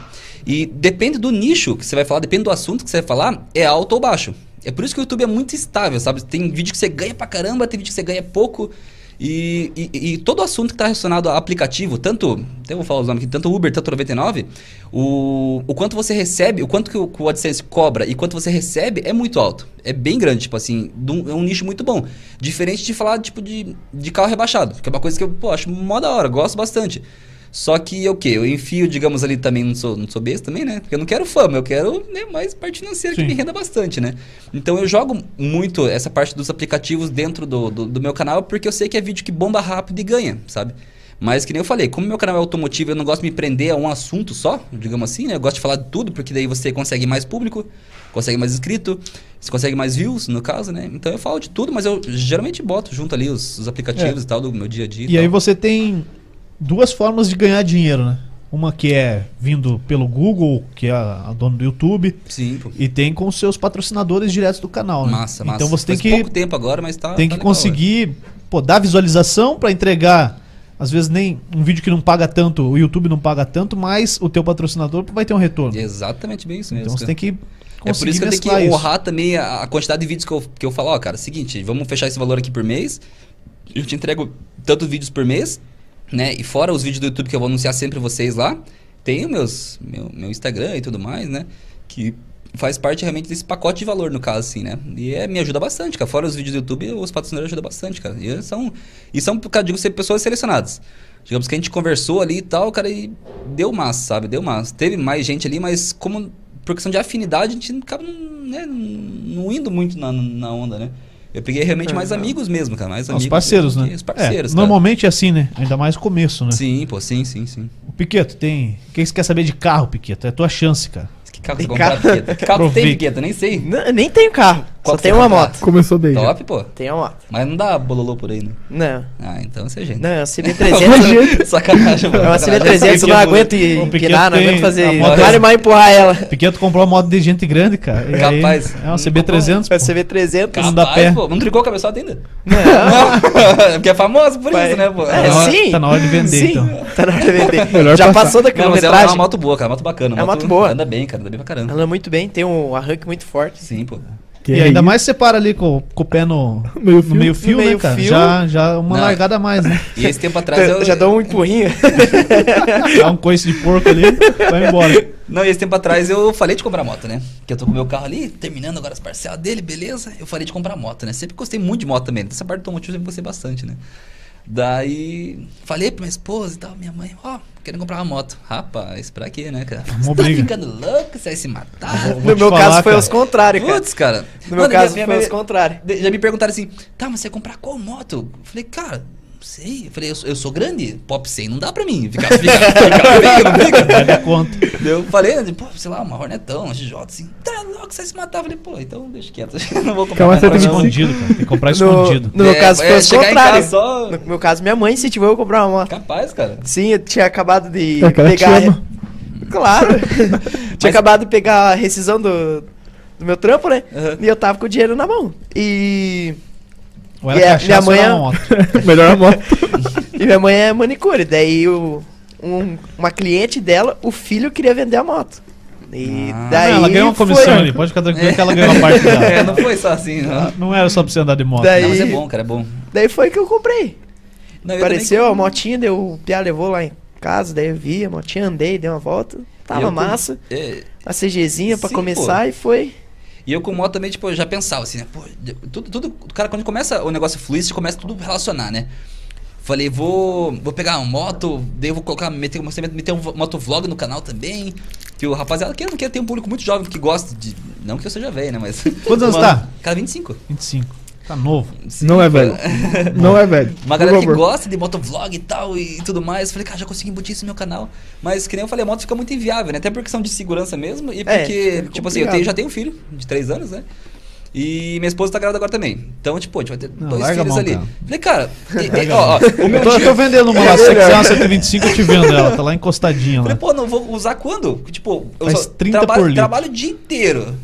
E depende do nicho que você vai falar, depende do assunto que você vai falar, é alto ou baixo. É por isso que o YouTube é muito estável, sabe? Tem vídeo que você ganha pra caramba, tem vídeo que você ganha pouco. E, e, e, todo assunto que está relacionado a aplicativo, tanto, até vou falar os nomes aqui, tanto Uber, tanto 99, o, o quanto você recebe, o quanto que o, o AdSense cobra e quanto você recebe é muito alto. É bem grande, tipo assim, é um nicho muito bom. Diferente de falar, tipo, de, de carro rebaixado, que é uma coisa que eu, pô, acho mó da hora, gosto bastante. Só que o que? Eu enfio, digamos ali também, não sou, não sou besta também, né? Porque eu não quero fama, eu quero né, mais parte financeira Sim. que me renda bastante, né? Então eu jogo muito essa parte dos aplicativos dentro do, do, do, meu canal, porque eu sei que é vídeo que bomba rápido e ganha, sabe? Mas que nem eu falei, como meu canal é automotivo, eu não gosto de me prender a um assunto só, digamos assim, né? Eu gosto de falar de tudo, porque daí você consegue mais público, consegue mais inscrito, você consegue mais views, no caso, né? Então eu falo de tudo, mas eu geralmente boto junto ali os, os aplicativos é. e tal do meu dia a dia. E, e aí você tem duas formas de ganhar dinheiro, né? Uma que é vindo pelo Google, que é a, dona do YouTube. Sim. E tem com seus patrocinadores diretos do canal, né? Massa, massa. Então você tem Faz que pouco tempo agora, mas tá Tem tá que conseguir, pô, dar visualização para entregar às vezes nem um vídeo que não paga tanto, o YouTube não paga tanto, mas o teu patrocinador vai ter um retorno. Exatamente bem isso mesmo. Então você tem que é por isso que eu tenho que honrar isso. também a, a, quantidade de vídeos que eu, que eu falo, ó, cara, seguinte, vamos fechar esse valor aqui por mês. Eu te entrego tantos vídeos por mês né? E fora os vídeos do YouTube que eu vou anunciar sempre vocês lá, tem o meus, meu, meu Instagram e tudo mais, né? Que faz parte realmente desse pacote de valor, no caso, assim, né? E é, me ajuda bastante, cara. Fora os vídeos do YouTube, os patrocinadores ajudam bastante, cara. E são, e são, cara, digo, pessoas selecionadas. Digamos que a gente conversou ali e tal, cara, e deu massa, sabe? Deu massa. Teve mais gente ali, mas como por questão de afinidade, a gente acaba né, não indo muito na, na onda, né? Eu peguei realmente mais amigos mesmo, cara. Mais amigos. Os parceiros, né? Os parceiros. É, normalmente é assim, né? Ainda mais começo, né? Sim, pô, sim, sim, sim. O Piqueto, tem. O que você quer saber de carro, Piqueto? É a tua chance, cara. Que carro você comprar, Piqueto? Que carro tem, Piqueto? Nem sei. Não, nem tenho carro. Qual Só tem uma moto. Começou bem. Top, pô. Tem uma moto. Mas não dá bololô por aí, né? Não. Ah, então você é gente. Não, é uma CB300. Sacanagem, mano. É uma CB300, não aguento empinar, não aguento fazer. Não vale mais empurrar ela. Piqueto comprou uma moto de gente grande, cara. E Capaz. Aí, é uma CB300. É CB300. Não dá pé. Pô, não tricou o cabeçote ainda? Não. (laughs) Porque é famoso por isso, né, pô? É, sim. Tá na hora de vender, sim. então. Tá na hora de vender. (laughs) Já passou da quilometragem. É uma moto boa, cara. Uma moto bacana. É uma moto boa. Anda bem, cara. Anda bem pra caramba. Anda muito bem. Tem um arranque muito forte. Sim, pô. Que e ainda mais você para ali com, com o pé no (laughs) meio fio, no meio fio, no meio né, cara? Fio. Já, já uma Não. largada a mais, né? (laughs) E esse tempo atrás eu... Já dá um empurrinho. (laughs) Dá um coice de porco ali, vai embora. Não, e esse tempo atrás eu falei de comprar moto, né? Que eu tô com o meu carro ali, terminando agora as parcelas dele, beleza? Eu falei de comprar moto, né? Sempre gostei muito de moto também. Dessa parte do automotivo eu sempre gostei bastante, né? Daí falei pra minha esposa e tal, minha mãe, ó, oh, querendo comprar uma moto. Rapaz, pra quê, né, cara? Você tá ficando louco, você vai se matar. no meu falar, caso foi os contrários, cara. Putz, cara. No meu caso minha, foi minha, os contrários. Já me perguntaram assim, tá, mas você vai comprar qual moto? Eu falei, cara, sei. Eu falei, eu, eu, sou grande, pop 100 não dá pra mim. Ficar, (laughs) ficar, ficar não fica. conta. Eu falei, pô, sei lá, uma Hornetão, uma XJ, assim, tá louco, você se matar. Eu falei, pô, então deixa quieto. (laughs) não vou comprar. Calma, escondido, cara. Tem que comprar (laughs) escondido. No, no é, meu caso, foi é, o contrário. Só... No meu caso, minha mãe incentivou eu a comprar uma moto. Capaz, cara. Sim, eu tinha acabado de é, pegar. Claro. tinha Mas... acabado de pegar a rescisão do, do meu trampo, né? Uhum. E eu tava com o dinheiro na mão. E. Ou era e minha mãe é... moto. (laughs) Melhor a moto. e minha mãe é manicure. Daí o, um, uma cliente dela, o filho queria vender a moto. E ah. daí. Não, ela ganhou uma comissão foi... ali, pode ficar tranquilo é. que ela ganhou uma parte dela. (laughs) É, não foi só assim, não. Não era só pra você andar de moto. Daí... Não, mas é bom, cara, é bom. Daí foi que eu comprei. Não, eu Apareceu a motinha, deu, o Pia levou lá em casa, daí eu vi a motinha, andei, dei uma volta. Tava eu, massa. É... A CGzinha pra Sim, começar pô. e foi. E eu com moto também, tipo, já pensava assim, né? Pô, tudo, tudo, cara, quando começa o negócio fluir, você começa tudo a relacionar, né? Falei, vou, vou pegar uma moto, daí eu vou colocar, meter, meter um motovlog no canal também. Que o rapaziada quer, quer ter um público muito jovem que gosta de. Não que eu seja velho, né? Mas. Quantos anos (laughs) tá? Cara, 25. 25. Tá novo. Sim, não é velho. não é velho. Uma galera que gosta de motovlog e tal e tudo mais. Falei, cara, já consegui embutir isso no meu canal. Mas que nem eu falei, a moto fica muito inviável, né? Até por questão de segurança mesmo. E é, porque, é, tipo assim, eu tenho, já tenho um filho de 3 anos, né? E minha esposa tá grávida agora também. Então, tipo, a gente vai ter não, dois filhos mão, ali. Cara. Falei, cara, e, e, ó, ó, o meu eu tô, tio... tô vendendo uma lá, se você quiser uma 125, eu te vendo ela, tá lá encostadinha Falei, lá. pô, não vou usar quando? Tipo, eu Faz só 30 trabalho, por trabalho o dia inteiro.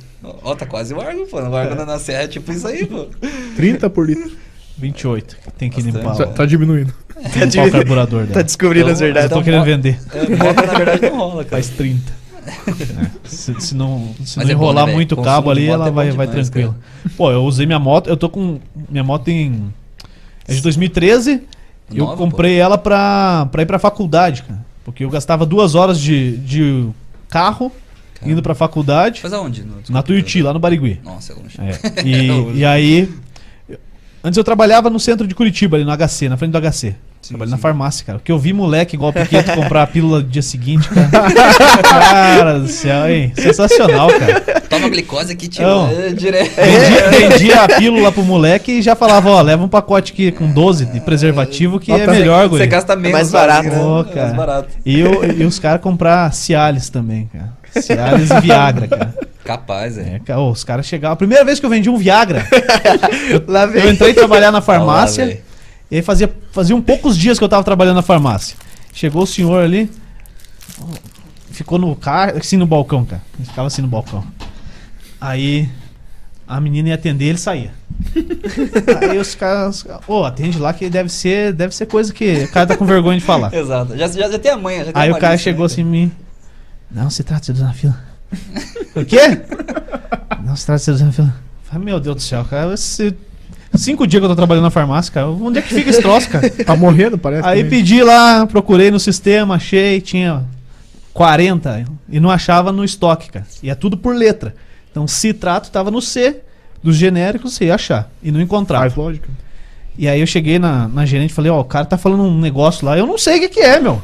Ó, tá quase o órgão, pô. O órgão é. na serra é tipo isso aí, pô. 30 por litro. 28. Tem que Bastante. limpar. Tá, tá diminuindo. Tem que limpar o carburador dela. Tá descobrindo então, as verdades. Eu tô querendo vender. É, moto, na verdade, não rola, cara. Faz 30. É. Se, se, não, se não é enrolar bom, né, muito o cabo ali, ela é vai, vai tranquilo. Pô, eu usei minha moto, eu tô com. Minha moto em. É de 2013. Nova, eu comprei pô. ela pra, pra ir pra faculdade, cara. Porque eu gastava duas horas de, de carro Caramba. indo pra faculdade. Faz aonde? No, na Tuiuti, lá no Barigui. Nossa, é longe. É. (laughs) E, e aí. Antes eu trabalhava no centro de Curitiba, ali no HC, na frente do HC. Trabalhei na farmácia, cara. Porque eu vi moleque igual o Piqueto (laughs) comprar a pílula no dia seguinte, cara. cara do céu, hein? Sensacional, cara. Toma glicose aqui, tio. É, direto. Vendia, (laughs) vendia a pílula pro moleque e já falava, ó, leva um pacote aqui com 12 de preservativo que é melhor, guri. Você gasta menos. É mais barato. Né? Oh, cara. É mais barato. E, eu, e os caras comprar Cialis também, cara. Cialis e Viagra, cara. Capaz, é. é os caras chegavam. A primeira vez que eu vendi um Viagra, (laughs) eu, eu entrei trabalhar na farmácia. Lá, e aí fazia, fazia um poucos dias que eu tava trabalhando na farmácia. Chegou o senhor ali, ficou no carro, assim no balcão, cara. Ele ficava assim no balcão. Aí a menina ia atender, ele saía. (laughs) aí os caras, ô, atende lá que deve ser, deve ser coisa que o cara tá com vergonha de falar. (laughs) Exato. Já, já, já tem a manha, já tem Aí o cara chegou né? assim mim. Não, se trata de na fila. (laughs) o quê? Não se trata de na fila. Falei, meu Deus do céu, cara, esse Cinco dias que eu tô trabalhando na farmácia, cara. Onde é que fica esse troço, cara? (laughs) tá morrendo, parece. Aí também. pedi lá, procurei no sistema, achei, tinha 40 e não achava no estoque, cara. E é tudo por letra. Então, citrato tava no C, dos genéricos, você ia achar. E não encontrava. Faz lógica. E aí eu cheguei na, na gerente e falei, ó, oh, o cara tá falando um negócio lá, eu não sei o que, que é, meu.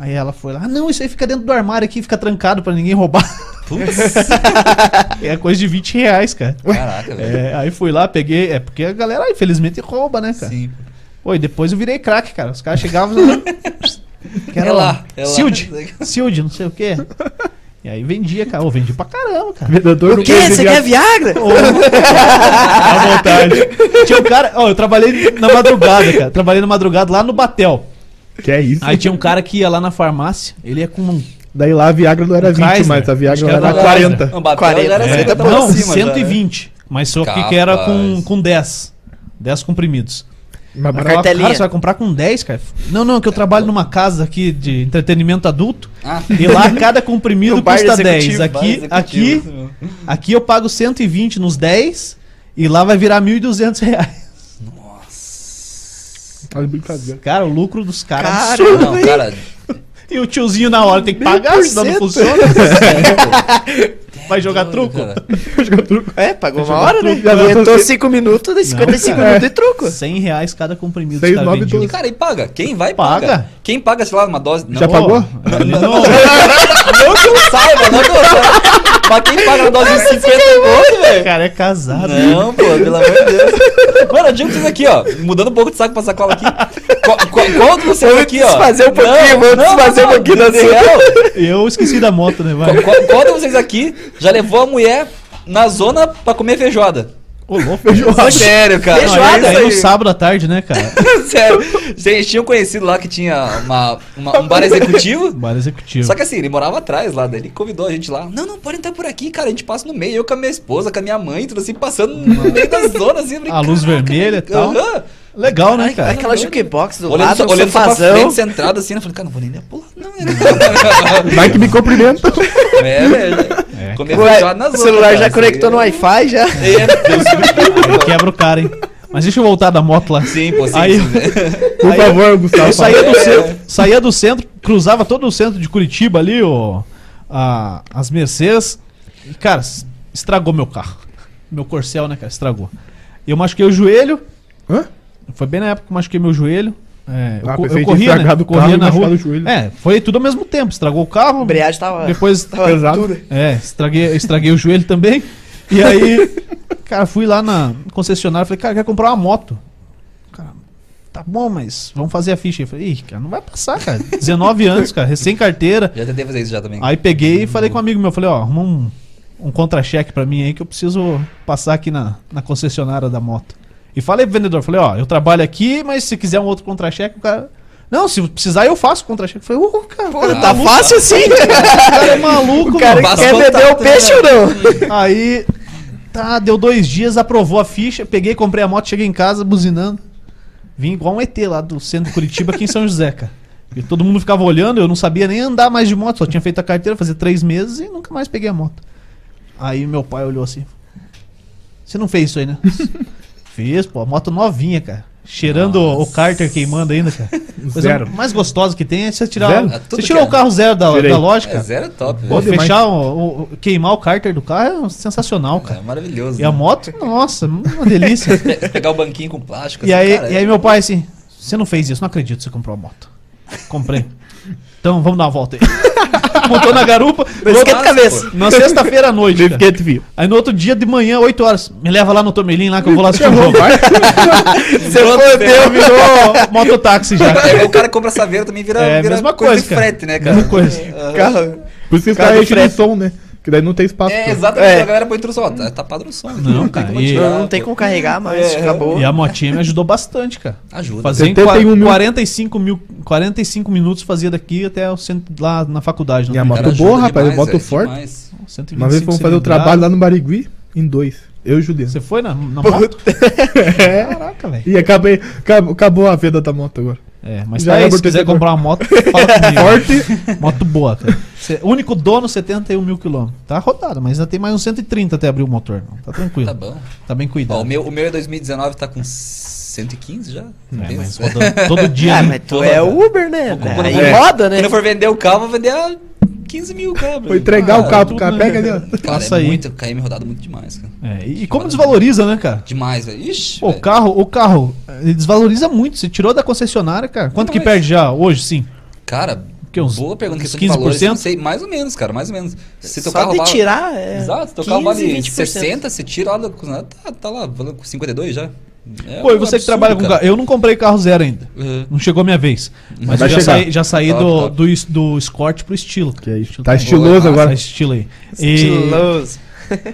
Aí ela foi lá, ah, não, isso aí fica dentro do armário aqui, fica trancado para ninguém roubar. (laughs) é coisa de 20 reais, cara. Caraca, velho. É, aí fui lá, peguei. É porque a galera, infelizmente, rouba, né, cara? Sim. Pô, e depois eu virei craque, cara. Os caras chegavam. (laughs) Quero é lá, é Sild, (laughs) Sild, não sei o quê. E aí vendia, cara. Oh, vendi pra caramba, cara. Vendedor o quê? Você quer Viagra? Oh, à vontade. Tinha um cara. Ó, oh, eu trabalhei na madrugada, cara. Trabalhei na madrugada lá no Batel. Que é isso? Aí tinha um cara que ia lá na farmácia, ele ia com um Daí lá a Viagra não era 20, Chrysler, mas a Viagra era, era 40. Não, 40 era é, não, cima, 120. Já. Mas só que, que era com, com 10. 10 comprimidos. Mas a cara, você vai comprar com 10, cara? Não, não, que eu trabalho numa casa aqui de entretenimento adulto. Ah. E lá cada comprimido (laughs) custa 10. Aqui, aqui, aqui eu pago 120 nos 10 e lá vai virar 1.200 reais. Nossa. Olha brincadeira. Cara, o lucro dos caras. Cara, não, cara. (laughs) E o tiozinho na hora tem que pagar, senão não funciona. (laughs) (laughs) Vai jogar truco? Vai jogar truco. É, pagou uma hora, né? Aumentou 5 minutos, daí 55 Não, minutos de truco. 100 reais cada comprimido. Seis, os caras nove, vendiam. E, cara, e paga? Quem vai Paga. paga? Quem paga, sei lá, uma dose. Não, Já pagou? Ali não, Não que eu saiba, não que eu saiba. Mas quem paga uma dose de 50 conto, o velho? cara é casado. Não, pô, pelo amor de Deus. Mano, eu digo pra vocês aqui, ó. Mudando um pouco de saco pra sacola aqui. Qual, qual, qual de vocês aqui, ó? desfazer um pouquinho, vamos desfazer um pouquinho da. Eu esqueci da moto, né? Vai. Qual de vocês aqui já levou a mulher na zona pra comer feijoada? Ô, louco. (laughs) Sério, cara. Não, Feijoada, aí, aí no sábado à tarde, né, cara? (laughs) Sério. Vocês tinham conhecido lá que tinha uma, uma- um bar executivo? (laughs) Bar executivo. Só que assim, ele morava atrás lá, daí ele convidou a gente lá. Não, não, pode entrar por aqui, cara. A gente passa no meio, eu com a minha esposa, com a minha mãe, tudo assim, passando no meio da zona, assim. eu falei, A luz "Caraca, vermelha e tal. aham." Legal, né, cara? Aquela jukebox do Olhando, lado, só, olhando só pra sofazão. frente, centrado assim, eu falei, cara, não vou nem dar pular, não, né? (laughs) Vai que me cumprimenta. é, velho. É. Comer feijoada na o celular já conectou no Wi-Fi já. É, Deus quebra o cara, hein? Mas deixa eu voltar da moto lá. Sim, pô, sim. Aí- sim. (laughs) Por Aí favor, Gustavo. Eu saía do, É. centro, saía do centro, cruzava todo o centro de Curitiba ali, ó, a, as Mercedes. E, cara, estragou meu carro. Meu corcel, né, cara? Estragou. Eu machuquei o joelho. Hã? Foi bem na época que eu machuquei meu joelho. É, eu, Ah, eu que corria, né? corria carro e na rua. É, foi tudo ao mesmo tempo. Estragou o carro. A embreagem tava. Depois, (laughs) tava Pesado. dura. é, estraguei, estraguei o joelho também. E aí, cara, fui lá na concessionária falei, cara, quer comprar uma moto. Cara, tá bom, mas vamos fazer a ficha. Eu falei, ih, cara, não vai passar, cara. 19 anos, cara, recém carteira. Já tentei fazer isso já também. Aí peguei e falei com um amigo meu, falei, ó, arruma um, um contra-cheque pra mim aí que eu preciso passar aqui na, na concessionária da moto. E falei pro vendedor, falei, ó, eu trabalho aqui, mas se quiser um outro contra-cheque, o cara. Não, se precisar eu faço contra-cheque. Falei, ô, cara, o cara Tá maluco, fácil assim? (laughs) o cara é maluco, O cara mano. Quer beber o né? peixe ou não? (laughs) Aí, tá, deu dois dias, aprovou a ficha, peguei, comprei a moto, cheguei em casa buzinando. Vim igual um ET lá do centro de Curitiba, aqui em São José, cara. E todo mundo ficava olhando, eu não sabia nem andar mais de moto, só tinha feito a carteira, fazia três meses e nunca mais peguei a moto. Aí meu pai olhou assim: Você não fez isso aí, né? Fiz, pô, a moto novinha, cara. Cheirando o Carter queimando ainda, cara. (laughs) Coisa Zero. mais gostosa que tem é você tirar. Zero? o- É Você tirou o é. carro zero da, Tirei. da loja, É, cara. zero é top, Pô, fechar o, o- queimar o cárter do carro é sensacional, cara. É maravilhoso. E a né? moto, nossa, uma delícia. Pe- (laughs) Pegar o banquinho com plástico. e, assim, aí, cara, e aí meu pai assim, você não fez isso, não acredito que você comprou a moto. Comprei. Então vamos dar uma volta aí. (laughs) Montou na garupa. Não no esquenta a cabeça. Na sexta-feira à noite. Fiquei viu. Aí no outro dia de manhã, 8 horas, me leva lá no Tomelim lá que eu vou lá assistir o jogo. (laughs) Você fodeu, Virou mototáxi já. É, o cara que compra saveiro também vira, É, vira mesma coisa, coisa, de frete, né, cara? Mesma coisa. Carro. Por isso que os Cara caras do enchem de frete. som, né? Que daí não tem espaço. É, pra- exatamente. É. A galera põe tudo só. Tá tapado no som. Não, (laughs) cara, e- tirar, Não tem como carregar mais, É, acabou. E a motinha me ajudou bastante, cara. Ajuda. Fazia em 71 mil. 45, mil, 45 minutos fazia daqui até o centro, lá na faculdade. E a moto boa, rapaz, demais, moto velho, forte. demais. 125 Uma vez fomos fazer o trabalho lá no Barigui, em dois. Eu e o Juliano. Você foi na, na moto? (laughs) É. Caraca, velho. E acabei, acabou, acabou a venda da moto agora. É, mas Já tá aí, se quiser comprar uma moto, fala comigo. (laughs) Forte. Moto boa, cara. Cê- único dono, 71 mil quilômetros. Tá rodado, mas ainda tem mais uns 130 até abrir o motor. Não. Tá tranquilo. Tá bom. Tá bem Ó, cuidado. o, meu, o meu é 2019 tá com 115 já. É, Tem- mas (laughs) rodando todo dia. Ah, mas tu é o Uber, né? Quando Aí eu for- roda, né? Quando eu for vender o carro, vou vender a 15 mil, cara. Foi entregar o carro pro cara. né, Pega ali, ó. Cara, Passa é aí. muito, KM rodado muito demais, cara. É, e, e como desvaloriza, né, cara? Demais, velho. Ixi, Pô, o carro, o carro, ele desvaloriza muito. Você tirou da concessionária, cara. Quanto que Demais. perde já hoje, sim? Cara, Que, uns- boa pergunta. uns Questão de valores, 15%? não sei, mais ou menos, cara, mais ou menos. Se teu Só carro de vale- tirar, é. Exato, se teu 15, carro vale 20%. 60, você tira lá tá, tá lá, valendo com 52 já. É Pô, e um você que absurdo, trabalha com cara. carro. Eu não comprei carro zero ainda. Uhum. Não chegou a minha vez. Mas Vai eu já chegar. saí, já saí Top, do, top. do, do Escort pro estilo. Que é isso. Tá estiloso boa, agora. Tá estilo aí. E Estiloso.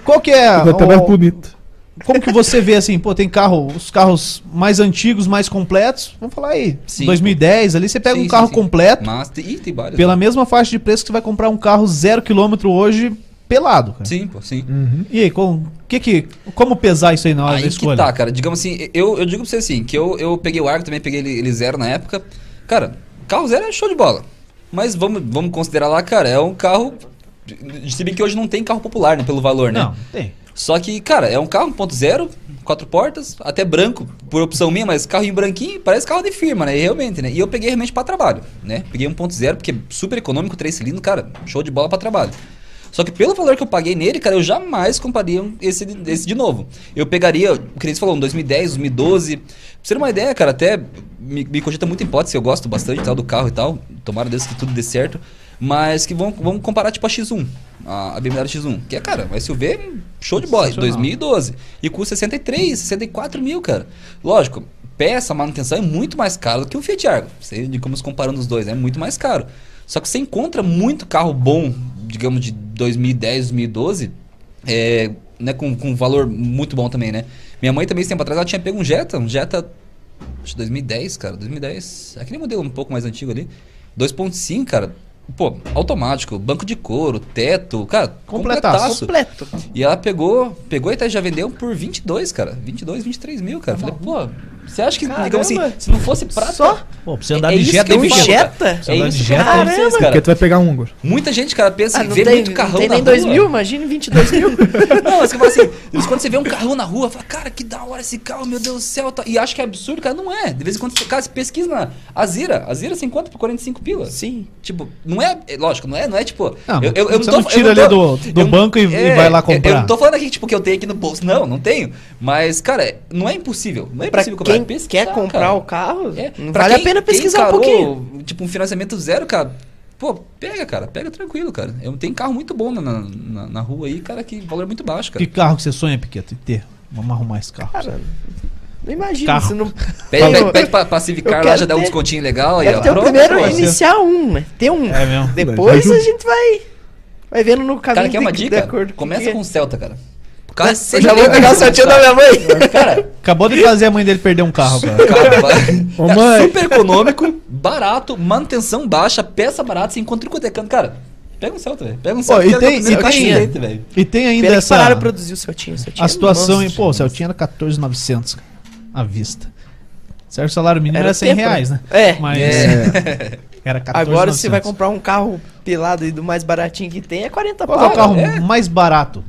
qual que é (laughs) Tá até mais o- bonito. como que você vê assim, pô, tem carro, os carros mais antigos, mais completos, vamos falar aí, Sim. 2010, ali você pega Sim, um sim, carro sim. completo, Mas tem, ih, tem vários. pela mesma faixa de preço que você vai comprar um carro zero quilômetro hoje, pelado, cara. Sim, pô, sim. Uhum. E aí, com, que que, como pesar isso aí na hora da Aí que escolha? tá, cara. Digamos assim, eu, eu digo pra você assim, que eu, eu peguei o Argo, também peguei ele, ele zero na época. Cara, carro zero é show de bola. Mas vamos, vamos considerar lá, cara, é um carro. Se bem que hoje não tem carro popular, né? Pelo valor, né? Não, tem. Só que, cara, é um carro 1.0, quatro portas, até branco, por opção minha, mas carrinho branquinho, parece carro de firma, né? E realmente, né? E eu peguei realmente para trabalho, né? Peguei 1.0, porque é super econômico, três cilindros, cara, show de bola para trabalho. Só que pelo valor que eu paguei nele, cara, eu jamais compraria esse, esse de novo. Eu pegaria, o que eles falou, 2010, 2012. Pra você ter uma ideia, cara, até me, me cogita muita hipótese, eu gosto bastante tal, do carro e tal. Tomara Deus que tudo dê certo. Mas que vamos, vamos comparar tipo a X1, a, a BMW X1. Que é, cara, um SUV show de bola, 2012. E custa 63, 64 mil, cara. Lógico, peça, manutenção é muito mais caro do que o Fiat Argo. Sei de como comparando os dois, é muito mais caro. Só que você encontra muito carro bom digamos, de 2010, 2012, é, né, com, com valor muito bom também, né? Minha mãe também, esse tempo atrás, ela tinha pego um Jetta, um Jetta, acho que 2010, cara, 2010, aquele modelo um pouco mais antigo ali, 2.5, cara, Pô, automático, banco de couro, teto, cara, completaço. Completo. E ela pegou, pegou e até já vendeu por 22, cara. 22, 23 mil, cara. Falei, pô, você acha que, Caramba. digamos assim, se não fosse prata. Só? Pô, pra você andar é, de jeta, é jeta? É isso, de jeta, Caramba. Cara. Porque tu vai pegar um, Igor. Muita gente, cara, pensa ah, em ver tem, muito carrão tem na nem rua. 2 mil, imagine 22 mil. (laughs) não, mas que assim, quando você vê um carrão na rua, fala, cara, que da hora esse carro, meu Deus do céu. Tá... E acho que é absurdo, cara, não é. De vez em quando, cara, você pesquisa na Azira. Azira você encontra por 45 pila. Sim. Tipo, não é, lógico, não é, não é tipo... Não, eu, eu, eu não, tô, não tira ali do, do eu, banco e, é, e vai lá comprar. Eu não tô falando aqui, tipo, que eu tenho aqui no bolso. Não, não tenho. Mas, cara, não é impossível. Não é impossível comprar. Quem quer comprar cara. o carro, é. Não vale quem, a pena pesquisar encarou, um pouquinho. Tipo, um financiamento zero, cara. Pô, pega, cara. Pega tranquilo, cara. Eu tenho carro muito bom na, na, na rua aí, cara, que valor muito baixo, cara. Que carro que você sonha, Piqueto, ter? Vamos arrumar esse carro. Cara, não imagina, carro. você não... Pede, pede, pede pra, pra Civicar lá, já dá um descontinho legal. Aí, ter o primeiro iniciar um, né? Ter um. É mesmo. Depois a gente vai... Vai vendo no caminho Cara, quer uma dica? Começa com o Celta, cara carro é já vou pegar o certinho da minha mãe. Cara, acabou de fazer a mãe dele perder um carro, cara. (laughs) Ô, mãe. super econômico, barato, manutenção baixa, peça barata, você encontra o cotecando. Cara, pega um Celta, velho. Pega um Celta. Oh, e, tem, e, tem, e tem ainda Pena essa... pararam de produzir o Celtinho. Celtinho a situação, em, pô, o Celtinho era 14,900 à vista. Certo, o salário mínimo era, era 100 tempo, reais, né? É. Mas... É. (laughs) Era 14, Agora, se você vai comprar um carro pilado e do mais baratinho que tem, é 40 Qual é o carro é? mais barato?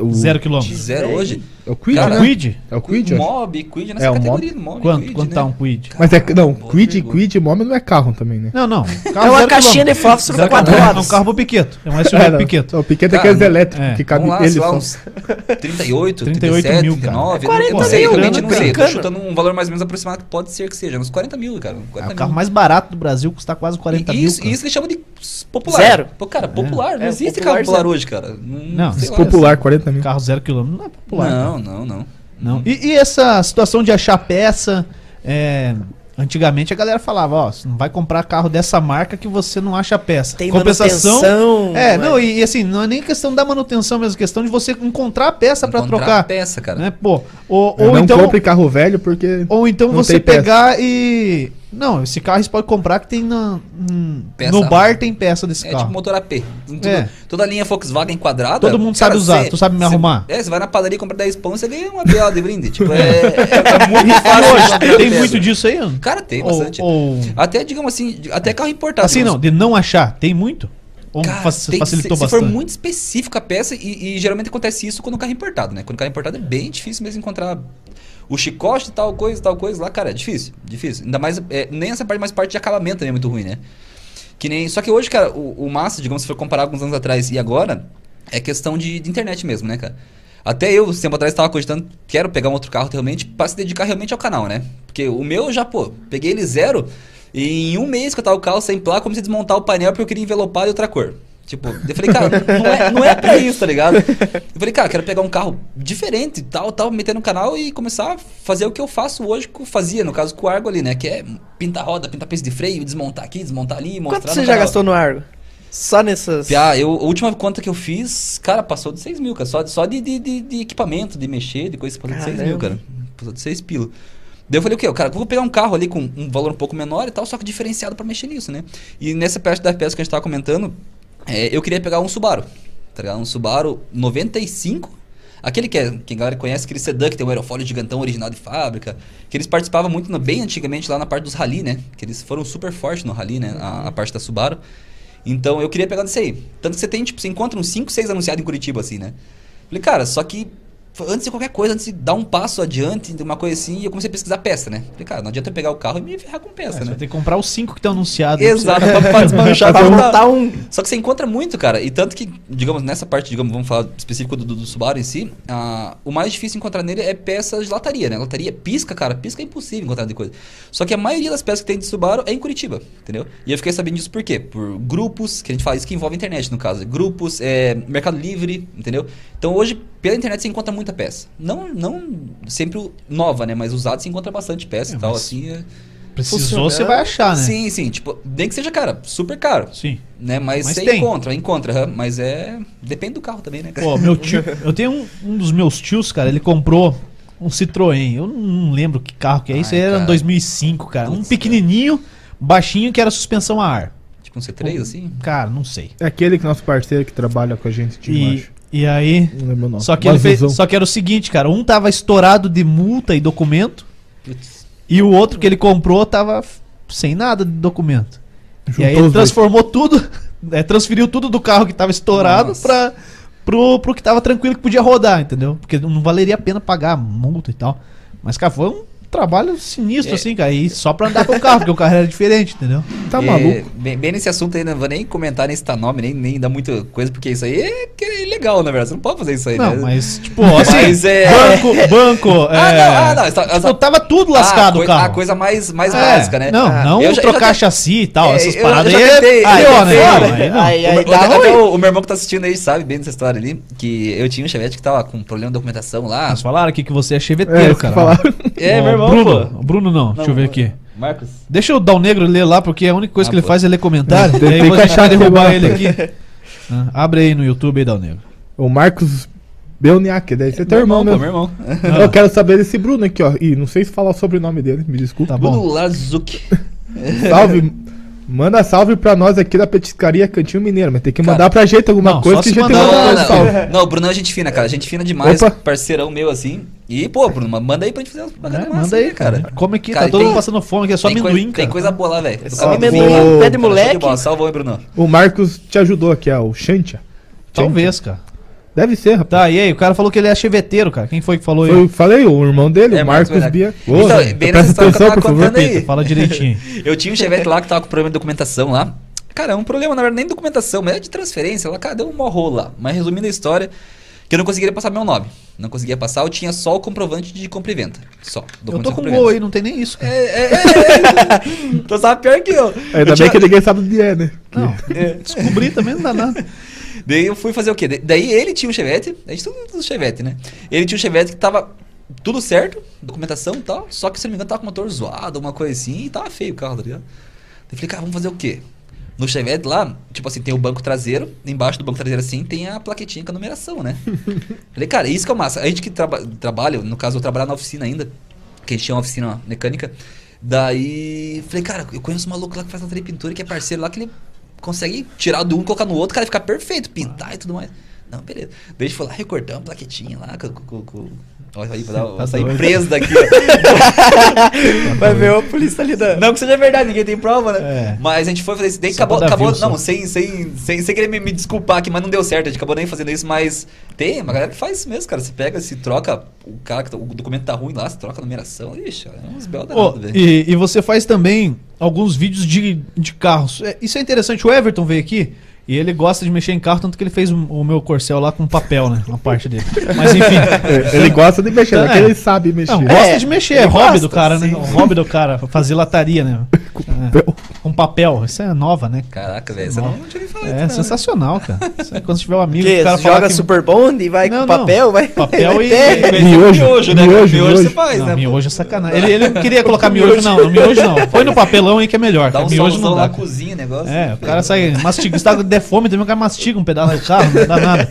O... Zero quilômetro. Zero hoje? É o Quid, Cara, né? Quid? É o Quid? Mob, Quid nessa é, categoria. Mob. Mob quanto, Quid, quanto né? tá um Quid? Mas é, não, Quid, Quid e Mob não é carro também, né? Não, não. Carro é uma caixinha de fósforo 4 É um carro pro Piqueto. É um (laughs) SUV é, Piqueto. O Piqueto é aqueles elétricos é. que cabe lá, ele só. Uns 38, 38 37, mil, 39. 40 não sei, mil, realmente não sei. Tô chutando um valor mais ou menos aproximado que pode ser que seja. Uns 40 mil, cara. É o carro mais barato do Brasil custa quase 40 mil. Isso eles chamam de popular. Zero. Cara, popular. Não existe carro popular hoje, cara. Não, popular, 40 mil. Carro zero quilômetro não é popular. Não, não, não. Não. E, e, essa situação de achar peça. É, antigamente a galera falava, ó, você não vai comprar carro dessa marca que você não acha peça. Tem Compensação. Manutenção, é, não, é? E, e, assim, não é nem questão da manutenção, mas questão de você encontrar a peça para trocar. peça, cara. Né? Pô, ou, ou não então compre carro velho porque Ou então você pegar peça. e não, esse carro você pode comprar que tem na, no bar tem peça desse é carro. É tipo motor AP. Tudo, é. Toda a linha Volkswagen quadrada. Todo mundo cara, sabe usar, cê, tu sabe me cê, arrumar. É, você vai na padaria comprar 10 pão, você ganha uma BO de brinde. tipo, é, é, (laughs) é muito fácil. tem muito disso aí, Ana? Cara, tem bastante. Ou, Até, digamos assim, até carro importado. Assim não, de não achar, tem muito? Ou cara, facilitou se, bastante? Se for muito específica a peça, e, e, geralmente acontece isso quando o carro é importado, né? Quando o carro é importado é bem difícil mesmo encontrar o chicote, tal coisa, tal coisa lá, cara, é difícil, difícil. Ainda mais, é, nem essa parte, mais parte de acabamento é muito ruim, né? Que nem, só que hoje, cara, o, o massa, digamos, se for comparar alguns anos atrás e agora, é questão de, de internet mesmo, né, cara? Até eu, tempo atrás, estava cogitando, quero pegar um outro carro realmente, para se dedicar realmente ao canal, né? Porque o meu já, pô, peguei ele zero, e em um mês que eu tava o carro sem placa, comecei a desmontar o painel porque eu queria envelopar de outra cor. Tipo, eu falei, cara, não é, não é pra isso, tá ligado? Eu falei, cara, quero pegar um carro diferente e tal, tal, meter no canal e começar a fazer o que eu faço hoje, que eu fazia, no caso com o Argo ali, né? Que é pintar roda, pintar peça de freio, desmontar aqui, desmontar ali, mostrar Quanto você já gastou no Argo? Só nessas. Ah, eu, a última conta que eu fiz, cara, passou de 6 mil, cara. Só, só de, de, de, de equipamento, de mexer, de coisa, passou de 6 mil, cara. Passou de 6 pila. Daí eu falei, o quê? Cara, eu vou pegar um carro ali com um valor um pouco menor e tal, só que diferenciado para mexer nisso, né? E nessa parte da peça que a gente tava comentando, é, eu queria pegar um Subaru, tá ligado? Um Subaru 95. Aquele que, é, que a galera conhece, aquele sedã que tem um aerofólio gigantão original de fábrica. Que eles participavam muito, no, bem antigamente, lá na parte dos rally, né? Que eles foram super fortes no rally, né? A, a parte da Subaru. Então eu queria pegar desse aí. Tanto que você tem, tipo, você encontra uns 5, 6 anunciados em Curitiba, assim, né? Falei, cara, só que antes de qualquer coisa, antes de dar um passo adiante, uma coisa assim, eu comecei a pesquisar peça, né? Falei, cara, não adianta eu pegar o carro e me ferrar com peça, é, né? Você tem que comprar os cinco que estão anunciados. Exato, pra desmanchar, pra (laughs) montar um. Só que você encontra muito, cara. E tanto que, digamos, nessa parte, digamos, vamos falar específico do, do Subaru em si, uh, o mais difícil encontrar nele é peças de lataria, né? Lataria pisca, cara, pisca é impossível encontrar de coisa. Só que a maioria das peças que tem de Subaru é em Curitiba, entendeu? E eu fiquei sabendo disso por quê? Por grupos, que a gente fala isso que envolve internet, no caso. Grupos, é, Mercado Livre, entendeu? Então hoje, pela internet, você encontra muita peça. Não, não sempre nova, né? Mas usado você encontra bastante peça é, e tal, assim. É... Precisou, você vai achar, né? Sim, sim. Tipo, nem que seja, cara, super caro. Sim. Né? Mas, mas você tem. encontra, encontra. Mas é. Depende do carro também, né, cara? Pô, meu (laughs) tio. eu tenho um, um dos meus tios, cara, ele comprou um Citroën. Eu não lembro que carro que é. Isso era em 2005, cara. Putz, um pequenininho, cara. baixinho, que era suspensão a ar. Tipo um C3, um, assim? Cara, não sei. É aquele que nosso parceiro que trabalha com a gente de e, e aí. Não lembro não. Só que, ele fez, só que era o seguinte, cara. Um tava estourado de multa e documento. Putz. E o outro que ele comprou tava sem nada de documento. Juntou e aí ele transformou dois. tudo. (laughs) É, transferiu tudo do carro que tava estourado para pro, pro que tava tranquilo que podia rodar, entendeu? Porque não valeria a pena pagar multa e tal. Mas, cara, foi um trabalho sinistro, é. assim, cara. E só pra andar com o carro, porque o carro era diferente, entendeu? Tá é, maluco. Bem, bem, nesse assunto aí, não vou nem comentar nem citar nome, nem, nem dar muita coisa, porque isso aí é, é ilegal, na verdade. Você não pode fazer isso aí, não, né? mas, tipo, assim, mas, é... banco, banco. (laughs) Ah, não, ah, não. Está, tipo, tava tudo lascado ah, o carro. A coisa mais, mais é, básica, né? Não, ah, não eu trocar já, chassi e tal, é, essas paradas aí. Tentei, aí, ó, né? Aí, aí, o, meu irmão que tá assistindo aí sabe bem dessa história ali, que eu tinha um Chevette que tava com problema de documentação lá. Mas falaram aqui que você é cheveteiro, cara. É, meu irmão, Bruno, Bruno Bruno não. não Deixa eu ver aqui. Marcos. Deixa o Dal Negro ler lá, porque a única coisa ah, que ele faz é ler comentário. (laughs) Tem, aí que achar derrubar ele aqui. ah, abre aí no YouTube aí, Dal Negro. O Marcos Belniak, deve ser teu irmão, irmão meu irmão. Eu quero saber desse Bruno aqui, ó. E não sei se falar o sobrenome dele, me desculpa. Tá Bruno Lazuc. Salve. Manda salve pra nós aqui da Petiscaria Cantinho Mineiro, mas tem que mandar cara, pra gente alguma não, coisa que a gente mandar, não, não, salve. Não, o Bruno é gente fina, cara. Gente fina demais, Opa. parceirão meu assim. E, pô, Bruno, manda aí pra gente fazer umas propaganda é, massa, Manda aí, né, cara. Como é que tá todo mundo passando fome, que é só amendoim, coisa, cara. Tem coisa boa lá, velho. Só amendoim, pé de moleque. Salve aí, Bruno. O Marcos te ajudou aqui, ó, o Xantia. Talvez, cara. Deve ser, rapaz. Tá, e aí? O cara falou que ele é cheveteiro, cara. Quem foi que falou isso? Falei, o irmão dele, é, o Marcos, Marcos Bia. então, bem nessa história que eu tava contando aí. Fala direitinho. (laughs) eu tinha um chevette lá que tava com problema de documentação lá. Cara, é um problema, na verdade, nem de documentação, mas é de transferência. Lá, cara, deu um lá. Mas resumindo a história, que eu não conseguiria passar meu nome. Não conseguia passar, eu tinha só o comprovante de compra e venta. Só. Eu tô com gol aí, não tem nem isso. Cara. É, é, é, é. (laughs) Tô sabe pior que eu. Ainda eu bem tinha... que ninguém sabe onde é, né? Não, é. descobri também não dá nada. (laughs) Daí eu fui fazer o quê? Daí ele tinha um Chevette, a gente tudo Chevette, né? Ele tinha um Chevette que tava tudo certo, documentação e tal, só que se não me engano tava com o motor zoado, uma coisa assim, e tava feio o carro, tá ligado? Daí eu falei, cara, vamos fazer o quê? No Chevette lá, tipo assim, tem o banco traseiro, embaixo do banco traseiro assim, tem a plaquetinha com a numeração, né? (laughs) falei, cara, isso que é massa. A gente que traba trabalha, no caso eu trabalho na oficina ainda, que a gente tinha uma oficina mecânica, daí falei, cara, eu conheço um maluco lá que faz lateral pintura, que é parceiro lá, que ele consegue tirar do um, colocar no outro, cara, ficar perfeito, pintar e tudo mais. Não, beleza. Daí a gente foi lá, recortamos plaquetinha lá com, com, com Olha aí, pra dar, sair preso daqui. (laughs) Vai ver a polícia ali da. Não que seja verdade, ninguém tem prova, né? É. Mas a gente foi fazer isso. Daí acabou, acabou não, sem, sem, sem, sem querer me, me, desculpar aqui, mas não deu certo. A gente acabou nem fazendo isso, mas tem uma galera que faz isso mesmo, cara. Você pega, se troca, o cara tá, o documento tá ruim lá, você troca a numeração. Ixi, é uns belos oh. E, e você faz também alguns vídeos de, de carros. É, isso é interessante. O Everton veio aqui. E ele gosta de mexer em carro, tanto que ele fez o meu corcel lá com papel, né? Uma parte dele. Mas enfim. É, ele gosta de mexer, então, é. ele sabe mexer. Não, gosta é, de mexer, é hobby gosta, do cara, né? sim. né? O hobby do cara, fazer lataria, né? (laughs) Com, é, com papel. Isso é nova, né? Caraca, velho, você não, não tinha falar É, sensacional, né? cara. Isso é quando tiver um amigo, que, o cara joga que... Super Bond e vai não, com papel, vai. Papel (laughs) e. e miojo, miojo, né? Miojo, miojo você faz, não, né? Miojo é sacanagem. Ele, ele não queria colocar miojo, não. No miojo não. Põe no papelão aí que é melhor. Dá um miojo não dá. na cozinha, negócio. É, o cara sai mastigando. Tá com fome, também o cara mastiga um pedaço de carro, não dá nada.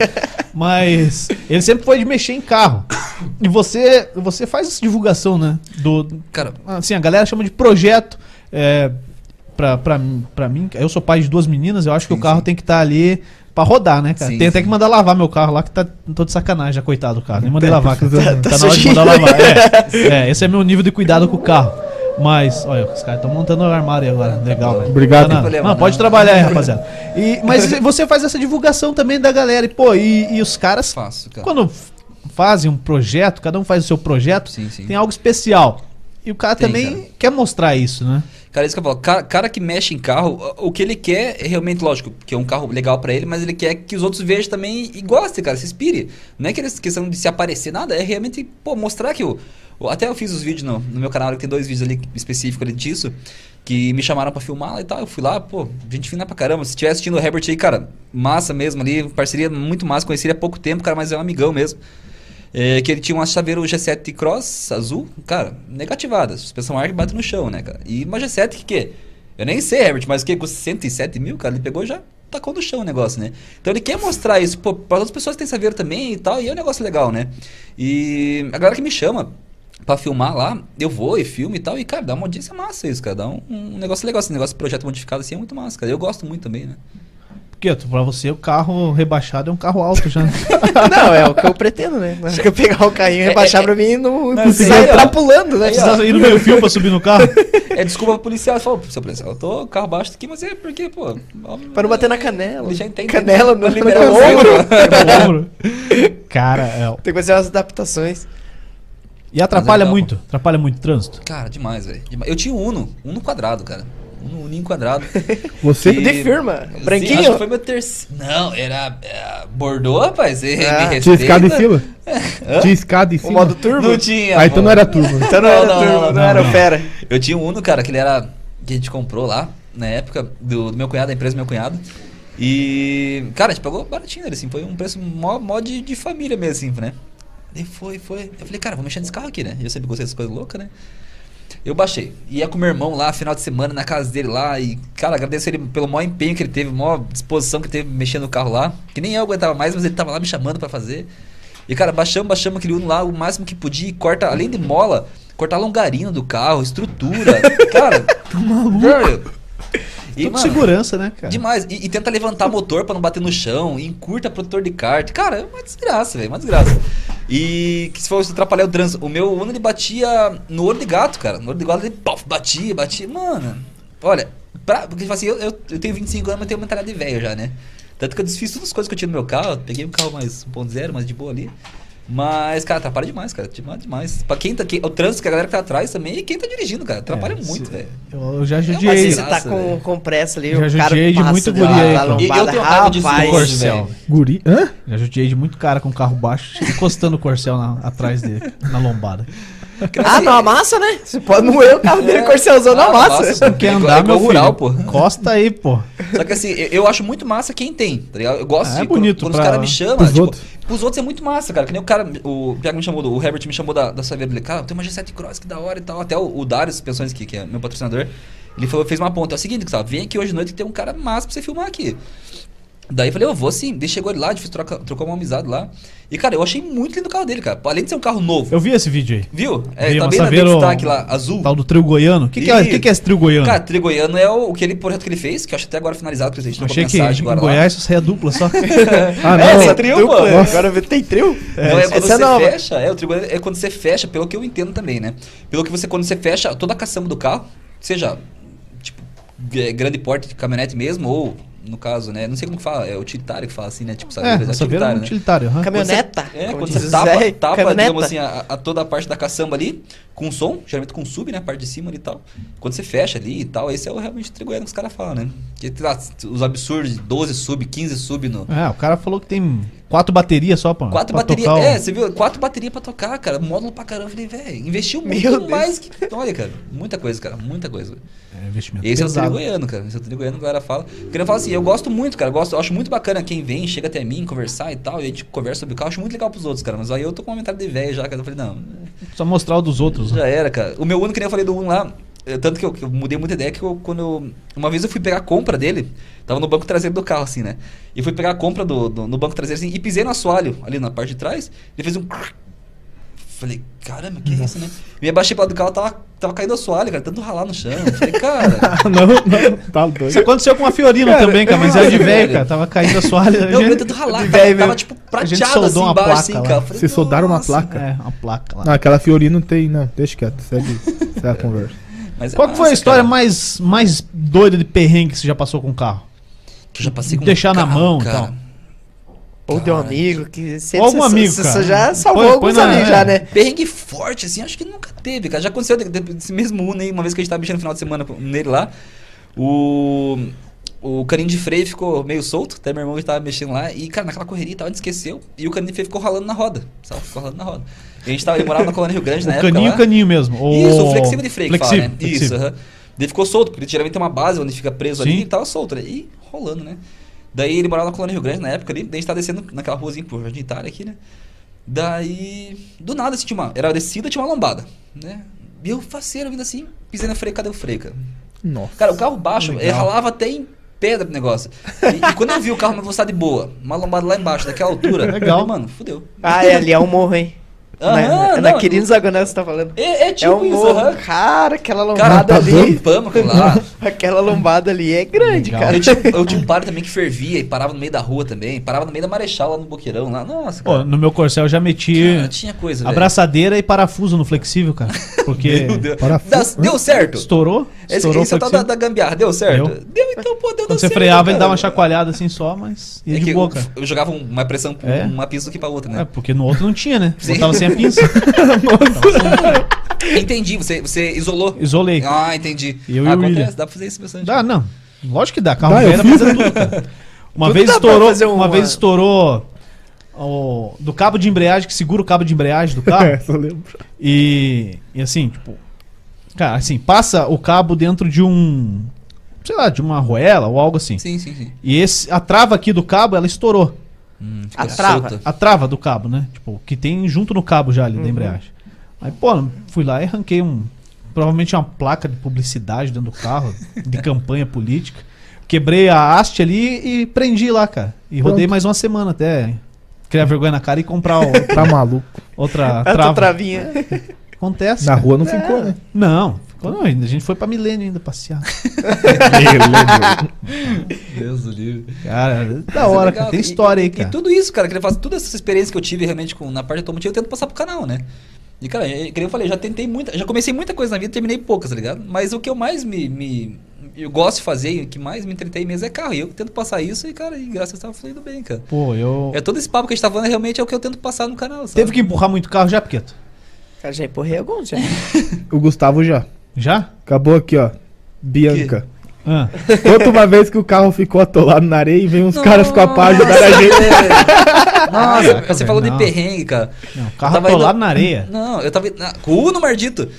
Mas ele sempre foi de mexer em carro. E você você faz essa divulgação, né? Do, Cara, assim, a galera chama de projeto. É, pra, pra, pra mim, eu sou pai de duas meninas, eu acho sim, que o carro sim. tem que estar tá ali pra rodar, né, cara? Sim, tem até que mandar lavar meu carro lá, que tá todo de sacanagem, já, coitado do carro. Nem mandei lavar, tá, (laughs) tá, tá na hora de mandar lavar. É, é, esse é meu nível de cuidado com o carro. Mas, olha, os caras estão montando o armário agora. Legal, velho. Obrigado. Não, não, não, pode trabalhar aí, rapaziada. E, mas (laughs) você faz essa divulgação também da galera. E, pô, e, e os caras, Faço, cara. quando fazem um projeto, cada um faz o seu projeto, Sim, sim. tem algo especial. E o cara Tem, também cara. quer mostrar isso, né? Cara, isso que eu falo, cara, cara que mexe em carro, o que ele quer é realmente, lógico, que é um carro legal pra ele, mas ele quer que os outros vejam também e gostem, cara, se inspire. Não é que eles questão de se aparecer, nada, é realmente, pô, mostrar que o. Até eu fiz os vídeos no, no meu canal, que tem dois vídeos ali específicos ali disso, que me chamaram pra filmar lá e tal. Eu fui lá, pô, gente fina pra caramba. Se estiver assistindo o Herbert aí, cara, massa mesmo ali, parceria muito massa, conheci ele há pouco tempo, cara, mas é um amigão mesmo. É, que ele tinha uma chaveiro G7 Cross azul, cara, negativada. Suspensão ar bate no chão, né, cara? E uma G7 que que? Eu nem sei, Herbert, mas o que? Custa 107 mil, cara? Ele pegou já tacou no chão o negócio, né? Então ele quer mostrar isso para outras pessoas que têm chaveiro também e tal, e é um negócio legal, né? E a galera que me chama pra filmar lá, eu vou e filmo e tal, e cara, dá uma audiência massa isso, cara. Dá um, um negócio legal, esse negócio de projeto modificado assim é muito massa, cara. Eu gosto muito também, né? Porque pra você o carro rebaixado é um carro alto já. (laughs) Não, é o que eu pretendo, né? Hora que eu pegar o carrinho e rebaixar é- pra mim, não, Não, não sei, sai ó. trapulando, né? Precisa ir no meio fio pra subir no carro. (laughs) É desculpa pro policial. Falou, seu policial, eu tô carro baixo aqui, mas é porque, pô. Pra não bater na canela. Ele já entende. (laughs) Canela no, Pra no liberar o ombro. No ombro. Cara, é. Tem que fazer umas adaptações. E atrapalha é muito, atrapalha muito o trânsito. Cara, demais, velho. Eu tinha um Uno, Uno quadrado, cara. Uno, Uninho quadrado. (laughs) Você. Que- De firma? Sim, Branquinho? acho que foi meu terceiro. Não, era, era Bordeaux, rapaz. Você Ah. me Tinha escada em cima? (laughs) Hã? Tinha escada em O cima? modo turbo? Não tinha. Ah, então não era turbo. (laughs) Então não, era Não, não, turbo, não, não, não, era não. o fera. Eu tinha um Uno, cara, que ele era. que a gente comprou lá, na época, do, do meu cunhado, da empresa do meu cunhado. E. Cara, a gente pagou baratinho nele, assim. Foi um preço mó, mó de, de família mesmo, assim, né? E foi, foi. Eu falei, cara, vou mexer nesse carro aqui, né? Eu sempre gostei dessas coisas loucas, né? Eu baixei. Ia com meu irmão lá, final de semana, na casa dele lá. E, cara, agradeço ele pelo maior empenho que ele teve, maior disposição que ele teve mexendo no carro lá. Que nem eu aguentava mais, mas ele tava lá me chamando pra fazer. E, cara, baixamos, baixamos aquele Uno lá o máximo que podia. E corta, além de mola, cortar longarina do carro, estrutura. (laughs) cara, tá maluco. E, Tudo mano, segurança, né, cara? Demais. E, e tenta levantar motor pra não bater no chão. E encurta protetor de kart. Cara, é uma desgraça, velho. Uma desgraça. E que se fosse atrapalhar o trânsito. O meu Uno ele batia no olho de gato, cara. No olho de gato ele pof, batia, batia. Mano, olha, pra, porque tipo assim, eu, eu, eu tenho 25 anos, mas tenho mentalidade de velho já, né? Tanto que eu desfiz todas as coisas que eu tinha no meu carro. Peguei um carro mais 1.0, mais de boa ali. Mas, cara, atrapalha demais, cara. Demais, demais. Pra quem tá. Quem, o trânsito que a galera que tá atrás também e quem tá dirigindo, cara. Atrapalha É, muito, velho. Eu, eu já judiei. Mas você tá com, com pressa ali, Já o cara judiei de passa muito guri aí. E eu tenho raiva disso, rapaz. Corcel. Guri? Hã? Já judiei de muito cara com carro baixo, (laughs) encostando o corcel na- atrás dele, na lombada. Ah, não amassa, né? Você pode moer o carro dele, corcelzão não Ah, massa. Quer É andar, igual meu rural, filho? pô. Costa aí, pô. Só que assim, eu, eu acho muito massa quem tem, tá ligado? Eu gosto Ah, é de bonito quando, quando pra- os caras me chamam, tipo, outros. Pros outros é muito massa, cara. Que nem o cara, o Piago me chamou, o Herbert me chamou da, da Saveira dele, cara, tem uma G7 Cross que da hora e tal. Até o, o Darius Pensões, que, que é meu patrocinador, ele falou, fez uma ponta. É o seguinte, Gustavo, vem aqui hoje à noite que tem um cara massa pra você filmar aqui. Daí eu falei, eu vou sim. Daí chegou ele lá, a gente troca, trocou uma amizade lá. E, cara, eu achei muito lindo o carro dele, cara. Além de ser um carro novo. Eu vi esse vídeo aí. Viu? É, Vi, tá bem na Saveiro- destaque lá, azul. Tal do trio goiano. O que, que, é, que, que é esse trio goiano? Cara, Trigoiano é o, aquele projeto que ele fez, que eu acho até agora finalizado, que a gente trocou Achei que mensagem em agora. Goiás só saia dupla só. (laughs) Ah, É, não. essa trio, dupla, pô. Agora tem trio? não, é quando essa é você fecha, é, o trigono é quando você fecha, pelo que eu entendo também, né? Pelo que você, quando você fecha toda a caçamba do carro, seja, tipo, é, grande porte de caminhonete mesmo, ou, no caso, né, não sei como que fala, é utilitário que fala assim, né, tipo, sabe, é, é um né? utilitário. aham. Caminhoneta. É, como quando você tapa, Zé, tapa caminhoneta. digamos assim, a, a toda a parte da caçamba ali, com som, geralmente com sub, né, a parte de cima ali e tal. Quando você fecha ali e tal, esse é o realmente trigoiano que os caras falam, né? Que lá, os absurdos, de 12 sub, 15 sub no... É, o cara falou que tem quatro baterias só pra. Quatro baterias, tocar é, você viu? Quatro baterias pra tocar, cara. Módulo pra caramba. Eu falei, velho, investiu muito Deus. mais que. Olha, cara, muita coisa, cara, muita coisa. É, investimento Esse é o pesado. trio goiano, cara. Esse é o trio goiano que a galera fala. Queria falar assim, eu gosto muito, cara. Eu, gosto, eu acho muito bacana quem vem, chega até mim, conversar e tal. E a gente conversa sobre o carro. Acho muito legal pros outros, cara. Mas aí eu tô com uma mentalidade de velho já, cara. Eu falei, não, Só mostrar o dos outros. né? já era, cara. O meu Uno, que nem eu falei do Uno lá, tanto que eu, eu mudei muita ideia que eu, quando eu, Uma vez eu fui pegar a compra dele, tava no banco traseiro do carro, assim, né? E fui pegar a compra do, do- no banco traseiro assim, e pisei no assoalho, ali na parte de trás, ele fez um. Falei, caramba, que é isso, né? Me abaixei pra lá do carro, tava, tava caindo o assoalho, cara, tanto ralar no chão. Falei, cara. (laughs) não, não, tá doido. Isso aconteceu com a Fiorino também, cara, mas era de velho, cara. Tava caindo a soalha. Não, eu tanto ralar, tava, velho tava tipo A gente prateado assim uma embaixo, placa assim, lá. cara. Falei, Vocês soldaram uma placa? É, uma placa lá. Não, aquela Fiorino tem. Não, deixa quieto. Segue, segue a (laughs) conversa. Mas é Qual massa, foi a história mais, mais doida de perrengue que você já passou com o carro? Que eu já passei com Deixar carro, na mão cara. Tal. Ou de um amigo que sempre algum amigo, você, você já salvou põe, alguns põe amigos já, né? Perrengue forte, assim, acho que nunca teve, cara. Já aconteceu desse mesmo Uno aí, uma vez que a gente tava mexendo no final de semana nele lá. O, o caninho de freio ficou meio solto, até meu irmão estava mexendo lá, e, cara, naquela correria tal, a gente esqueceu, e o caninho de freio ficou rolando na roda, sabe? Ficou rolando na roda. E a gente tava, morava na colônia Rio Grande na o época caninho, lá. caninho mesmo. Isso, o flexível de freio flexível, que fala, né? Flexível. Isso, aham. Ele ficou solto, porque geralmente tem uma base onde fica preso Sim. ali, e tava solto, né? E rolando, né? Daí ele morava na colônia Rio Grande na época ali, daí a gente tava descendo naquela ruazinha por Jardim Itália aqui, né? Daí, do nada, assim, tinha uma, era descida, tinha uma lombada, né? E eu faceiro vindo assim, pisei na freio, cadê o freio, cara? Nossa. Cara, o carro baixo, ele ralava até em pedra do negócio. E, e, quando eu vi o carro na velocidade boa, uma lombada lá embaixo, daquela altura, Legal. Falei, mano, fudeu. Ah, é, ali é um morro, hein? Aham, na, na Quirino Zagonel você tá falando. É, é tipo é um isso, aham. Cara, aquela lombada cara, ali. Pamo, lá. (laughs) aquela lombada ali é grande, Legal. cara. Eu tinha, eu tinha um (laughs) par também que fervia e parava no meio da rua também. Parava no meio da Marechal lá no Boqueirão lá. Nossa, cara. no meu Corcel eu já meti cara, tinha coisa, abraçadeira e parafuso no flexível, cara. (laughs) Porque. parafuso, deu certo. Estourou? Estourou esse, esse é o tal da, da gambiarra. Deu certo? Deu, deu então, pô, deu, Quando você certo, freava, cara. ele dava uma chacoalhada assim só, mas. Ia é de boa, cara. Eu, eu jogava uma pressão, é? uma pista aqui pra outra, né? É, porque no outro não tinha, né? Sim. Botava sem a pinça. (laughs) entendi, você, você isolou. Isolei. Ah, entendi. Eu ah, e acontece, dá pra fazer isso bastante. Dá, não. Lógico que dá. Carro dá, velho fazer tudo, cara. Uma tudo vez estourou, uma... uma vez estourou o, do cabo de embreagem, que segura o cabo de embreagem do carro. (laughs) é, só lembro. E, e assim, tipo, cara, assim, passa o cabo dentro de um, sei lá, de uma arruela ou algo assim. Sim, sim, sim. E esse, a trava aqui do cabo, ela estourou. Hum, a trava. Solta. A trava do cabo, né? Tipo, que tem junto no cabo já ali uhum. da embreagem. Aí, pô, fui lá e arranquei um. Provavelmente uma placa de publicidade dentro do carro, de (laughs) campanha política. Quebrei a haste ali e prendi lá, cara. E rodei Pronto. mais uma semana até criar vergonha na cara e comprar o, (laughs) tá maluco. outra trava. travinha. Acontece. Na cara. rua não é. ficou, né? Não, não, a gente foi pra Milênio ainda passear. (laughs) Deus do livre. Cara, da hora, é cara. Tem história e, aí, cara. E tudo isso, cara, que eu faço, toda essa experiência que eu tive realmente com, na parte automotiva, eu tento passar pro canal, né? E, cara, eu, eu falei, já tentei muita, já comecei muita coisa na vida, terminei poucas, tá ligado? Mas o que eu mais me, me eu gosto de fazer, o que mais me entretei mesmo é carro. E eu tento passar isso e, cara, e graças a Deus tava fluindo bem, cara. Pô, eu. É todo esse papo que a gente tá falando, realmente é o que eu tento passar no canal, sabe? Teve que empurrar muito carro já, Piqueto? Cara, já empurrei alguns, já. (laughs) o Gustavo já. Já? Acabou aqui, ó. Bianca. Ah. (laughs) Outra uma vez que o carro ficou atolado na areia e vem uns caras com a pá ajudar a gente. (laughs) Nossa, você falou não. de perrengue, cara. Não, o carro atolado indo... na areia. (laughs) Não, eu tava na... com o Uno Mardito.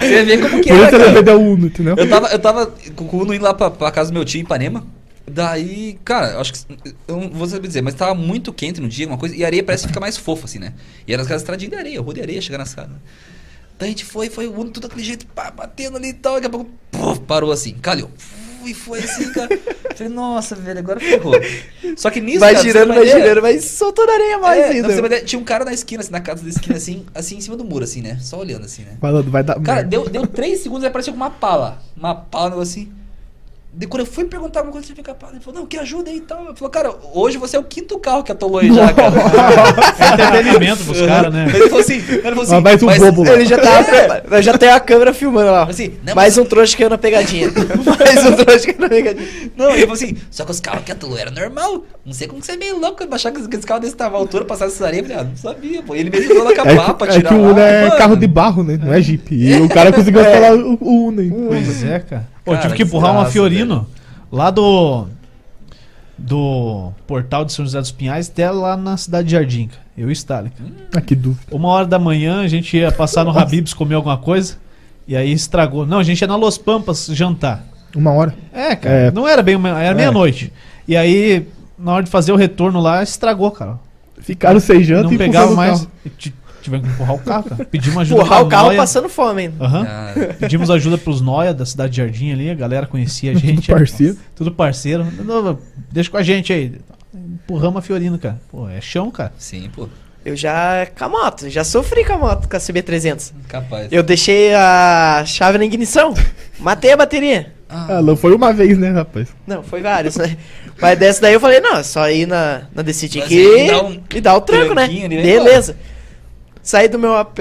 você vê como que Por era, isso cara. eu o Uno, entendeu? Eu tava, eu tava com o Uno indo lá pra, pra casa do meu tio em Ipanema. Daí, cara, acho que. Eu não vou saber dizer, mas tava muito quente no dia, uma coisa. E a areia parece que fica mais fofa, assim, né? E era as casas estradinhas de areia, rua de areia, chegando nas casas. Daí a gente foi, foi o tudo daquele jeito, pá, batendo ali e tal. Daqui a pouco, puf, parou assim, calhou. E foi assim, cara. (laughs) Falei, nossa, velho, agora ferrou. Só que nisso. Vai cara, girando, vai girando, vai soltando areia mais é, ainda. Não, tinha um cara na esquina, assim, na casa da esquina, assim, assim, em cima do muro, assim, né? Só olhando assim, né? Falando, vai dar. Cara, deu, deu três segundos e apareceu com uma pala. Uma pala, um assim. De quando eu fui perguntar alguma coisa, você fica parado. Ele falou, não, que ajuda aí e tal. Ele falou, cara, hoje você é o quinto carro que atolou aí já, cara. (laughs) é entretenimento pros caras, né? Ele falou assim, ele falou assim. mais um mas, bobo lá. Ele já, tá, (laughs) já tem a câmera filmando lá. Assim, não, mais mas... um trouxa que eu na pegadinha. mais um trouxa que eu na (laughs) pegadinha. Não, ele falou assim, só que os carros que atolou era normal. Não sei como que você é meio louco baixar que esse carro desse tamanho altura, passar essa areia. Eu falei, ah, não sabia, pô. Ele mesmo falou na capa é, pra tirar. É que o Uno é mano. carro de barro, né? Não é Jeep. E o cara conseguiu é. falar o Uno. Pois é, cara. Pô, tive que empurrar uma Fiorino. Lá do. Do portal de São José dos Pinhais até lá na cidade de Jardim. Eu e Stalin. Ah, que dúvida. Uma hora da manhã a gente ia passar no Habibs comer alguma coisa. E aí estragou. Não, a gente ia na Los Pampas jantar. Uma hora? É, cara. É... Não era bem uma, Era é. meia-noite. E aí, na hora de fazer o retorno lá, estragou, cara. Ficaram sem janta não e pegava mais. Tivemos que empurrar o carro, cara. (laughs) Pedimos ajuda Empurrar o carro noia. passando fome. Uhum. Ah. Pedimos ajuda pros Noia da cidade de Jardim ali, a galera conhecia a gente. tudo parceiro. Tudo parceiro. deixa com a gente aí. Empurramos a Fiorino, cara. Pô, é chão, cara. Sim, pô. Eu já com a moto, já sofri com a moto, com a CB300. Capaz. Eu deixei a chave na ignição, matei a bateria. Ah, não foi uma vez, né, rapaz? Não, foi vários, né? Mas dessa daí eu falei, não, é só ir na, na Decide aqui e, um e dar o tranco, né? Beleza. Saí do meu AP,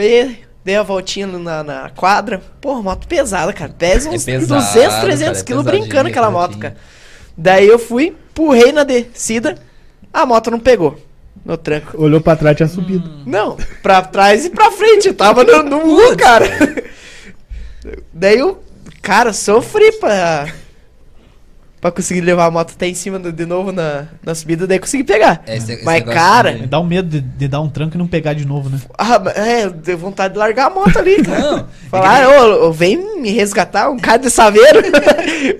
Dei a voltinha na, na quadra. Porra, moto pesada, cara. Pesa uns é pesado, 200, 300 é quilos brincando aquela moto, cara. Daí eu fui, empurrei na descida, a moto não pegou no tranco. Olhou pra trás, tinha subido. Hum. Não, pra trás e pra frente. Eu tava no, no cara. (laughs) Daí eu, cara, sofri pra pra conseguir levar a moto até em cima do, de novo na, na subida, daí consegui pegar. É, esse, Mas, cara. Dá um medo de, de, dar um tranco e não pegar de novo, né? Ah, é, deu vontade de largar a moto ali, cara. Não. Falar, ô, vem me resgatar, um cara de saveiro.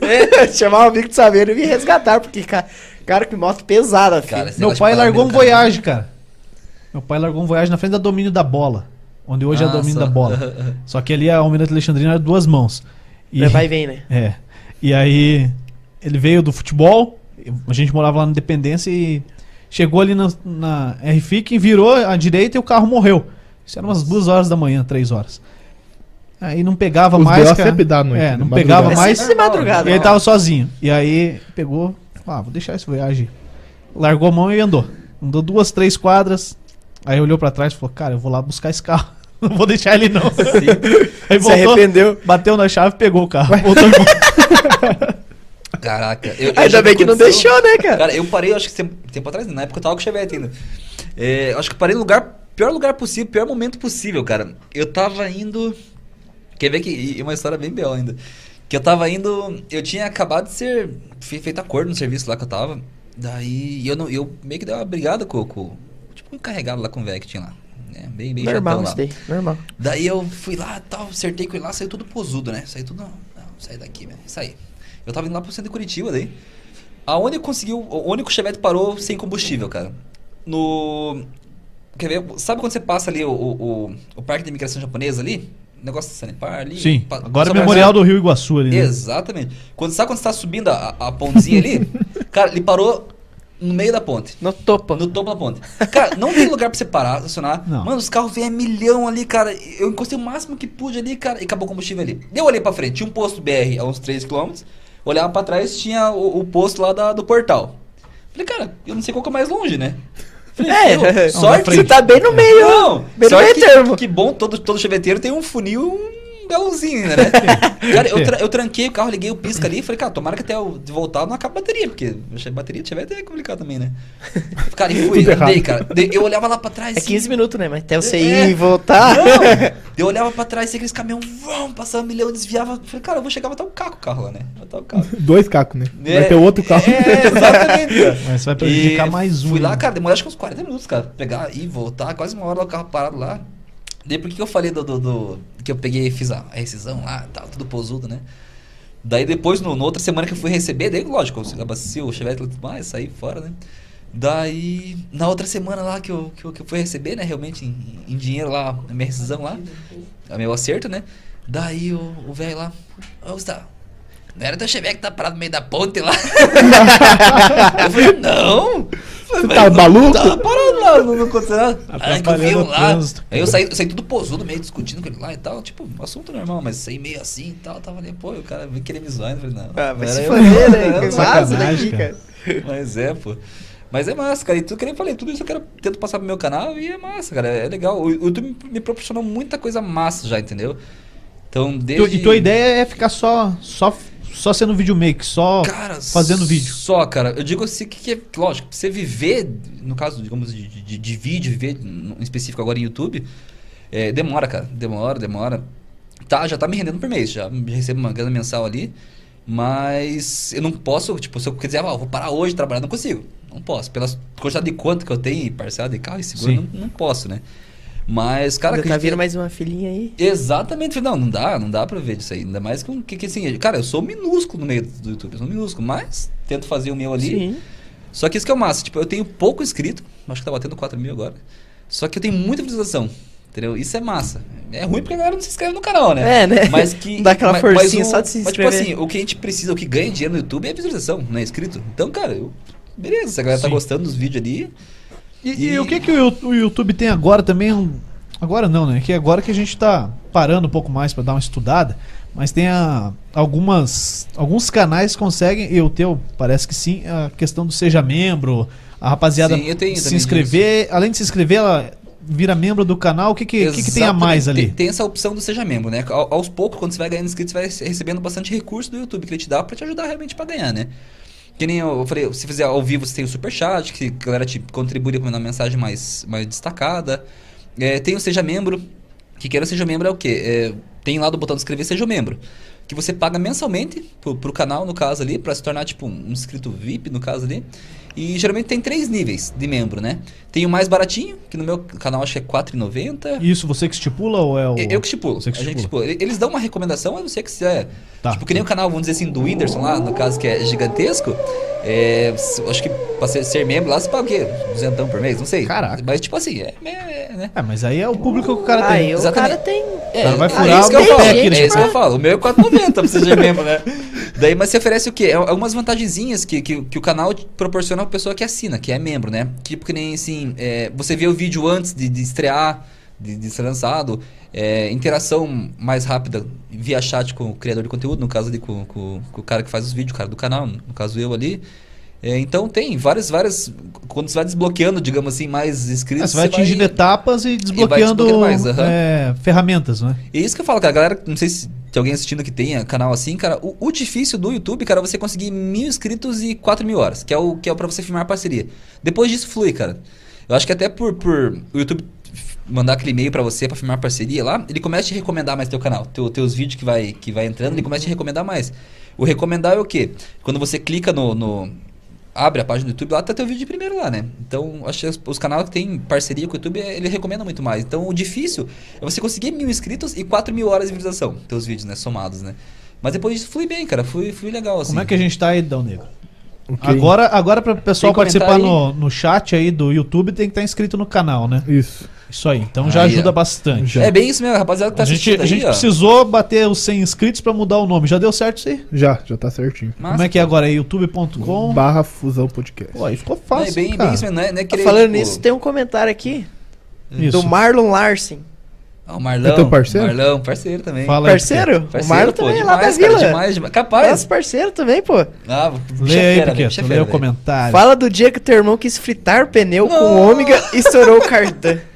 é. (laughs) Chamar um amigo de saveiro e me resgatar, porque, cara, cara que moto pesada, cara, Meu pai largou um Voyage, cara. Meu pai largou um Voyage na frente da domínio da bola. Onde hoje Nossa. é domínio da bola. (laughs) Só que ali a Almirante Alexandrina era duas mãos. E, vai e vem, né? (laughs) É. E aí ele veio do futebol, a gente morava lá na Independência e chegou ali na, na RFIC, virou à direita e o carro morreu. Isso era umas duas horas da manhã, três horas. Aí não pegava Os mais. Cara, sempre dá noite, é, não pegava é mais. De madrugada. E ele tava sozinho. E aí pegou, ah, vou deixar esse viagem. Largou a mão e andou. Andou duas, três quadras. Aí olhou para trás e falou: Cara, eu vou lá buscar esse carro. (laughs) Não vou deixar ele não. Aí voltou, Se arrependeu. Bateu na chave, pegou o carro. Voltou (laughs) Caraca. Eu, Ainda bem que não deixou, né, cara? Cara, eu parei, acho que tempo, tempo atrás, na época eu tava com o Chevette ainda. É, acho que parei no lugar, pior lugar possível, pior momento possível, cara. Eu tava indo. Quer ver que. E uma história bem bela ainda. Que eu tava indo. Eu tinha acabado de ser feito acordo no serviço lá que eu tava. Daí eu, não, eu meio que dei uma brigada com, com. Tipo, encarregado lá com o velho que tinha lá. Né? Bem, bem normal isso daí, normal. Daí eu fui lá tal, acertei com ele lá, saiu tudo posudo, né? Saiu tudo. Não, não sai daqui, velho. Saí. Eu tava indo lá pro centro de Curitiba daí. Aonde conseguiu. O único Chevette parou sem combustível, cara. No. Quer ver? Sabe quando você passa ali o, o, o parque de imigração japonesa ali? negócio de Sanepar ali. Sim. Agora é Memorial do Rio Iguaçu ali. Né? Exatamente. Quando, sabe quando você tá subindo a, a pontezinha ali? (laughs) cara, ele parou no meio da ponte. No topo. No topo da ponte. Cara, não tem lugar pra você parar, estacionar. Não. Mano, os carros vêm a milhão ali, cara. Eu encostei o máximo que pude ali, cara, e acabou o combustível ali. Eu olhei pra frente, tinha um posto BR a uns 3 km olhava para trás, tinha o, o, posto lá da, do portal. Falei, cara, eu não sei qual que é mais longe, né? Falei, é, (laughs) sorte você tá bem no meio. Não, bem no meio que, termo. Que bom, todo, todo cheveteiro tem um funil galãozinho, né? (laughs) cara, eu, tra eu tranquei o carro, liguei o pisca ali e falei, cara, tomara que até eu voltar não acabe a bateria, porque a bateria de chevette é complicado também, né? Cara, e (laughs) fui, andei, cara. Eu olhava lá pra trás. É 15 assim, minutos, né? Mas até você ir é, e voltar. Não, (laughs) eu olhava pra trás, e aqueles caminhões vão, passava um milhão, desviava. Falei, cara, eu vou chegar, vai estar um caco o carro lá, né? Vai estar o carro. Dois cacos, né? É, vai ter outro carro. É, exatamente. Mas você vai prejudicar e mais um. Fui lá, cara, demorou acho que uns 40 minutos, cara. Pegar e voltar, quase uma hora o carro parado lá. Daí por que eu falei do, do, do, que eu peguei e fiz a rescisão lá, tal, tudo posudo, né? Daí depois, no, no outra semana que eu fui receber, daí lógico, eu abasteci o chevette e tudo mais, saí fora, né? Daí, na outra semana lá que eu, que eu, que eu fui receber, né, realmente, em, em dinheiro lá, a minha rescisão lá, a meu acerto, né? Daí o velho lá, ô Gustavo, não era teu chevette que tá parado no meio da ponte lá? (laughs) eu falei, não! Você tá maluco? Tava parado lá, não, não aconteceu nada. Aí que eu vi lá. Aí eu saí, saí tudo posudo, meio discutindo com ele lá e tal. Tipo, assunto normal, mas saí meio assim e tal. Tava ali, pô, o cara veio querer me zoar. Eu falei, não. Ah, vai se fazer, né? Massa daqui, cara. Mas é, pô. Mas é massa, cara. E tudo que nem falei, tudo isso eu quero tento passar pro meu canal e é massa, cara. É legal. O YouTube me proporcionou muita coisa massa já, entendeu? Então, desde... E tua ideia é ficar só, só só sendo videomaker, só cara, fazendo vídeo. Só, cara. Eu digo assim que, é, lógico, você viver, no caso, digamos, de, de, de vídeo, viver em específico agora em YouTube, é, demora, cara. Demora, demora. Tá, já tá me rendendo por mês, já recebo uma grana mensal ali. Mas eu não posso, tipo, se eu quiser, ah, vou parar hoje de trabalhar, não consigo. Não posso. Pela quantidade de quanto que eu tenho, parcela de carro e seguro, não, não posso, né? Mas, cara. Ainda tá vindo mais uma filhinha aí? Exatamente. Não, não dá, não dá pra ver disso aí. Ainda mais que, que, que assim. Cara, eu sou minúsculo no meio do YouTube, eu sou minúsculo, mas tento fazer o meu ali. Sim. Só que isso que é o massa. Tipo, eu tenho pouco inscrito, acho que tá batendo 4 mil agora. Só que eu tenho muita visualização. Entendeu? Isso é massa. É ruim porque a galera não se inscreve no canal, né? É, né? Mas que. (laughs) Dá aquela mas, forcinha mas o, só de se inscrever. Mas, tipo assim, o que a gente precisa, o que ganha dinheiro no YouTube é visualização, não é inscrito. Então, cara, eu, beleza, se a galera tá Sim. tá gostando dos vídeos ali. E, e... e, o que, que o YouTube tem agora também? Agora não, né? Que agora que a gente tá parando um pouco mais para dar uma estudada, mas tem a, algumas alguns canais conseguem, e o teu parece que sim, a questão do seja membro, a rapaziada sim, tenho, se inscrever, além de se inscrever, ela vira membro do canal, o que que, que, que tem a mais ali? Tem, tem, essa opção do Seja Membro, né? A, aos poucos, quando você vai ganhando inscritos, você vai recebendo bastante recurso do YouTube que ele te dá para te ajudar realmente para ganhar, né? Que nem eu falei, se fizer ao vivo, você tem o Superchat, que a galera te contribui com uma mensagem mais, mais destacada. É, tem o Seja Membro, que queira Seja Membro é o quê? É, tem lá do botão de inscrever Seja Membro que você paga mensalmente pro, pro canal, no caso ali, para se tornar tipo um inscrito VIP, no caso ali. E geralmente tem três níveis de membro, né? Tem o mais baratinho, que no meu canal acho que é R$4,90. Isso você que estipula ou é o. Eu que estipulo. Você que estipula. A gente estipula. Eles dão uma recomendação, eu não sei que se é. Tá. Tipo, que nem o canal, vamos dizer assim, do Whindersson lá, no caso que é gigantesco. É, acho que pra ser, ser, membro lá, você paga o quê? Duzentão por mês? Não sei. Caraca. Mas tipo assim, é, é né? É, mas aí é o público que o cara tem. Aí o cara tem. É, o cara vai é furar é isso que eu falo. É isso que eu falo. O meu é 4,90 pra você ser membro, né? Daí, mas você oferece o quê? É algumas vantagenzinhas que, que, que o canal proporciona pra pessoa que assina, que é membro, né? Tipo que nem assim, é, você vê o vídeo antes de, de estrear, de, de, ser lançado, é, interação mais rápida via chat com o criador de conteúdo, no caso ali com, com, com o cara que faz os vídeos, o cara do canal, no caso eu ali. É, então tem várias, várias. Quando você vai desbloqueando, digamos assim, mais inscritos. Ah, você vai atingindo vai, etapas e desbloqueando, e mais, uhum. é, ferramentas, né? E é isso que eu falo, cara. A galera, não sei se tem alguém assistindo que tenha canal assim, cara. O, o, difícil do YouTube, cara, é você conseguir mil inscritos e quatro mil horas, que é o que é para você filmar parceria. Depois disso flui, cara. Eu acho que até por, por o YouTube mandar aquele e-mail para você para firmar parceria lá, ele começa a te recomendar mais teu canal. Teu, teus vídeos que vai, que vai entrando, ele começa a te recomendar mais. O recomendar é o quê? Quando você clica no, no abre a página do YouTube, lá tá teu vídeo de primeiro lá, né? Então, acho que os, canais que tem parceria com o YouTube, ele recomenda muito mais. Então, o difícil é você conseguir mil inscritos e quatro mil horas de visualização, teus vídeos, né? Somados, né? Mas depois disso, flui bem, cara. Flui, flui legal, assim. Como é que a gente tá aí, Dão Negro? Okay. Agora, agora para o pessoal participar no, no chat aí do YouTube, tem que estar tá inscrito no canal, né? Isso. Isso aí, então aí, já ajuda bastante. Já. É bem isso mesmo, rapaziada que tá a gente, A aí, gente ó. precisou bater os 100 inscritos para mudar o nome. Já deu certo isso aí? Já, já tá certinho. Massa, Como é que é agora? É youtube.com barra fusão podcast. Pô, aí ficou fácil, é bem, cara. bem isso mesmo, não é, não é querer, Falando tipo... nisso, tem um comentário aqui isso. do Marlon Larsen. Ah, o Marlão. É teu parceiro? Marlão, parceiro também. Fala parceiro? parceiro? O Marlon pô, também, demais, lá da vila. demais, demais. Capaz. Nosso parceiro também, pô. Ah, lê aí, porque lê o comentário. Fala do dia que teu irmão quis fritar pneu Não. com ômega e estourou o cartão. (laughs)